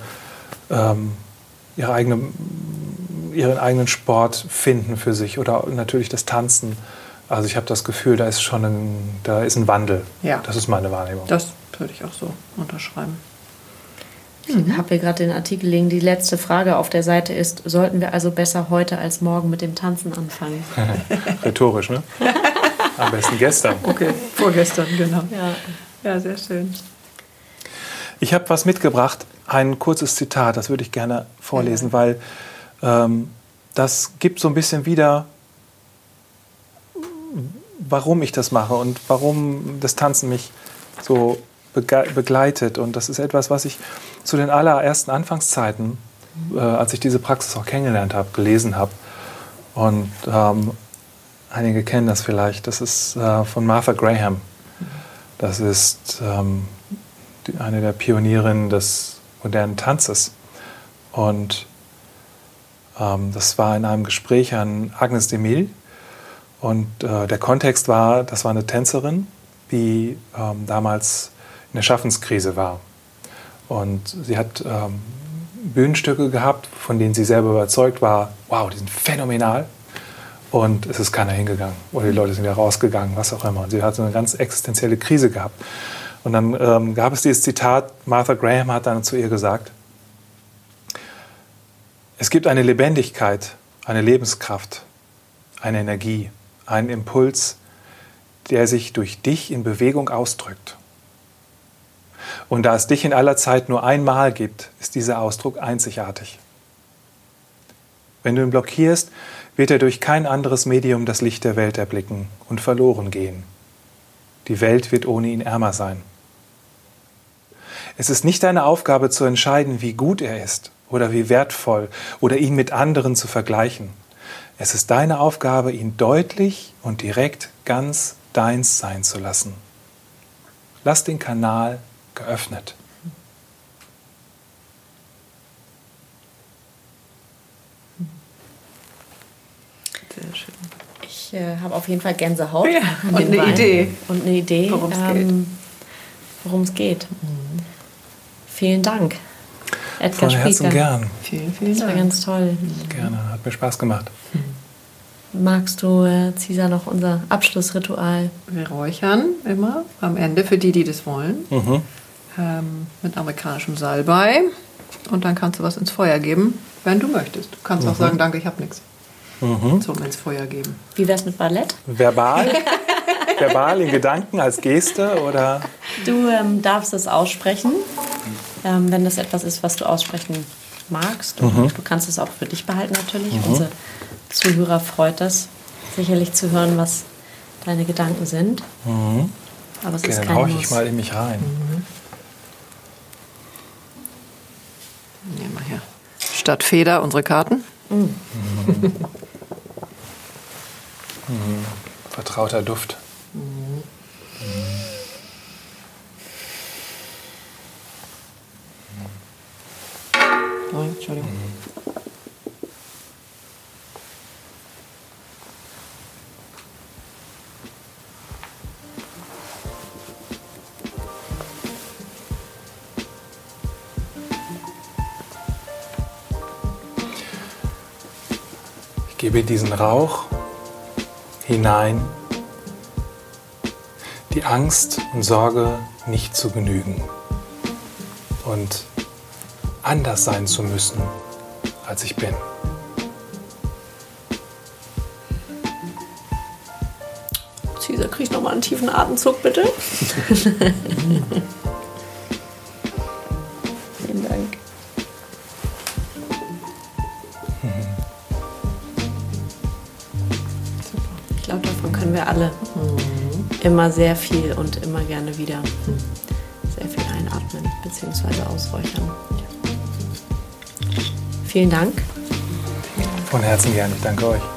ähm, ihre eigene, ihren eigenen Sport finden für sich oder natürlich das Tanzen also ich habe das Gefühl, da ist schon ein, da ist ein Wandel. Ja. Das ist meine Wahrnehmung. Das würde ich auch so unterschreiben. Ich mhm. habe hier gerade den Artikel liegen. Die letzte Frage auf der Seite ist: Sollten wir also besser heute als morgen mit dem Tanzen anfangen? Rhetorisch, ne? Am besten gestern. Okay, vorgestern, genau. Ja, ja sehr schön. Ich habe was mitgebracht, ein kurzes Zitat, das würde ich gerne vorlesen, ja. weil ähm, das gibt so ein bisschen wieder, warum ich das mache und warum das Tanzen mich so begleitet. Und das ist etwas, was ich zu den allerersten Anfangszeiten, äh, als ich diese Praxis auch kennengelernt habe, gelesen habe. Und ähm, einige kennen das vielleicht. Das ist äh, von Martha Graham. Das ist ähm, die, eine der Pionierinnen des modernen Tanzes. Und ähm, das war in einem Gespräch an Agnes de Mille, und äh, der Kontext war, das war eine Tänzerin, die ähm, damals in der Schaffenskrise war. Und sie hat ähm, Bühnenstücke gehabt, von denen sie selber überzeugt war, wow, die sind phänomenal. Und es ist keiner hingegangen. Oder die Leute sind wieder rausgegangen, was auch immer. Und sie hatte eine ganz existenzielle Krise gehabt. Und dann ähm, gab es dieses Zitat, Martha Graham hat dann zu ihr gesagt, es gibt eine Lebendigkeit, eine Lebenskraft, eine Energie, einen Impuls, der sich durch dich in Bewegung ausdrückt. Und da es dich in aller Zeit nur einmal gibt, ist dieser Ausdruck einzigartig. Wenn du ihn blockierst, wird er durch kein anderes Medium das Licht der Welt erblicken und verloren gehen. Die Welt wird ohne ihn ärmer sein. Es ist nicht deine Aufgabe zu entscheiden, wie gut er ist oder wie wertvoll oder ihn mit anderen zu vergleichen. Es ist deine Aufgabe, ihn deutlich und direkt ganz deins sein zu lassen. Lass den Kanal geöffnet. Sehr schön. Ich äh, habe auf jeden Fall Gänsehaut. Ja, und eine Wein. Idee. Und eine Idee, worum es ähm, geht. geht. Mhm. Vielen Dank. Edgar Von Herzen gern. Vielen, vielen Dank. Das war ganz toll. Gerne, hat mir Spaß gemacht. magst du, äh, Cesar, noch unser Abschlussritual? Wir räuchern immer am Ende für die, die das wollen. Ähm, mit amerikanischem Salbei. Und dann kannst du was ins Feuer geben, wenn du möchtest. Du kannst auch sagen, danke, ich habe nichts. Zum ins Feuer geben. Wie wär's mit Ballett? Verbal? Verbal in Gedanken als Geste oder? Du ähm, darfst es aussprechen, ähm, wenn das etwas ist, was du aussprechen magst. Und Du kannst es auch für dich behalten natürlich. Unsere Zuhörer freut das sicherlich zu hören, was deine Gedanken sind. Aber es Okay, ist dann kein hauche ich mal in mich rein. Statt Feder unsere Karten. Vertrauter Duft. Oh, Entschuldigung. Ich gebe diesen Rauch hinein, die Angst und Sorge nicht zu genügen und anders sein zu müssen, als ich bin. Caesar, krieg noch mal einen tiefen Atemzug, bitte. wir alle immer sehr viel und immer gerne wieder sehr viel einatmen bzw. ausräuchern. Vielen Dank. Von Herzen gerne. Ich danke euch.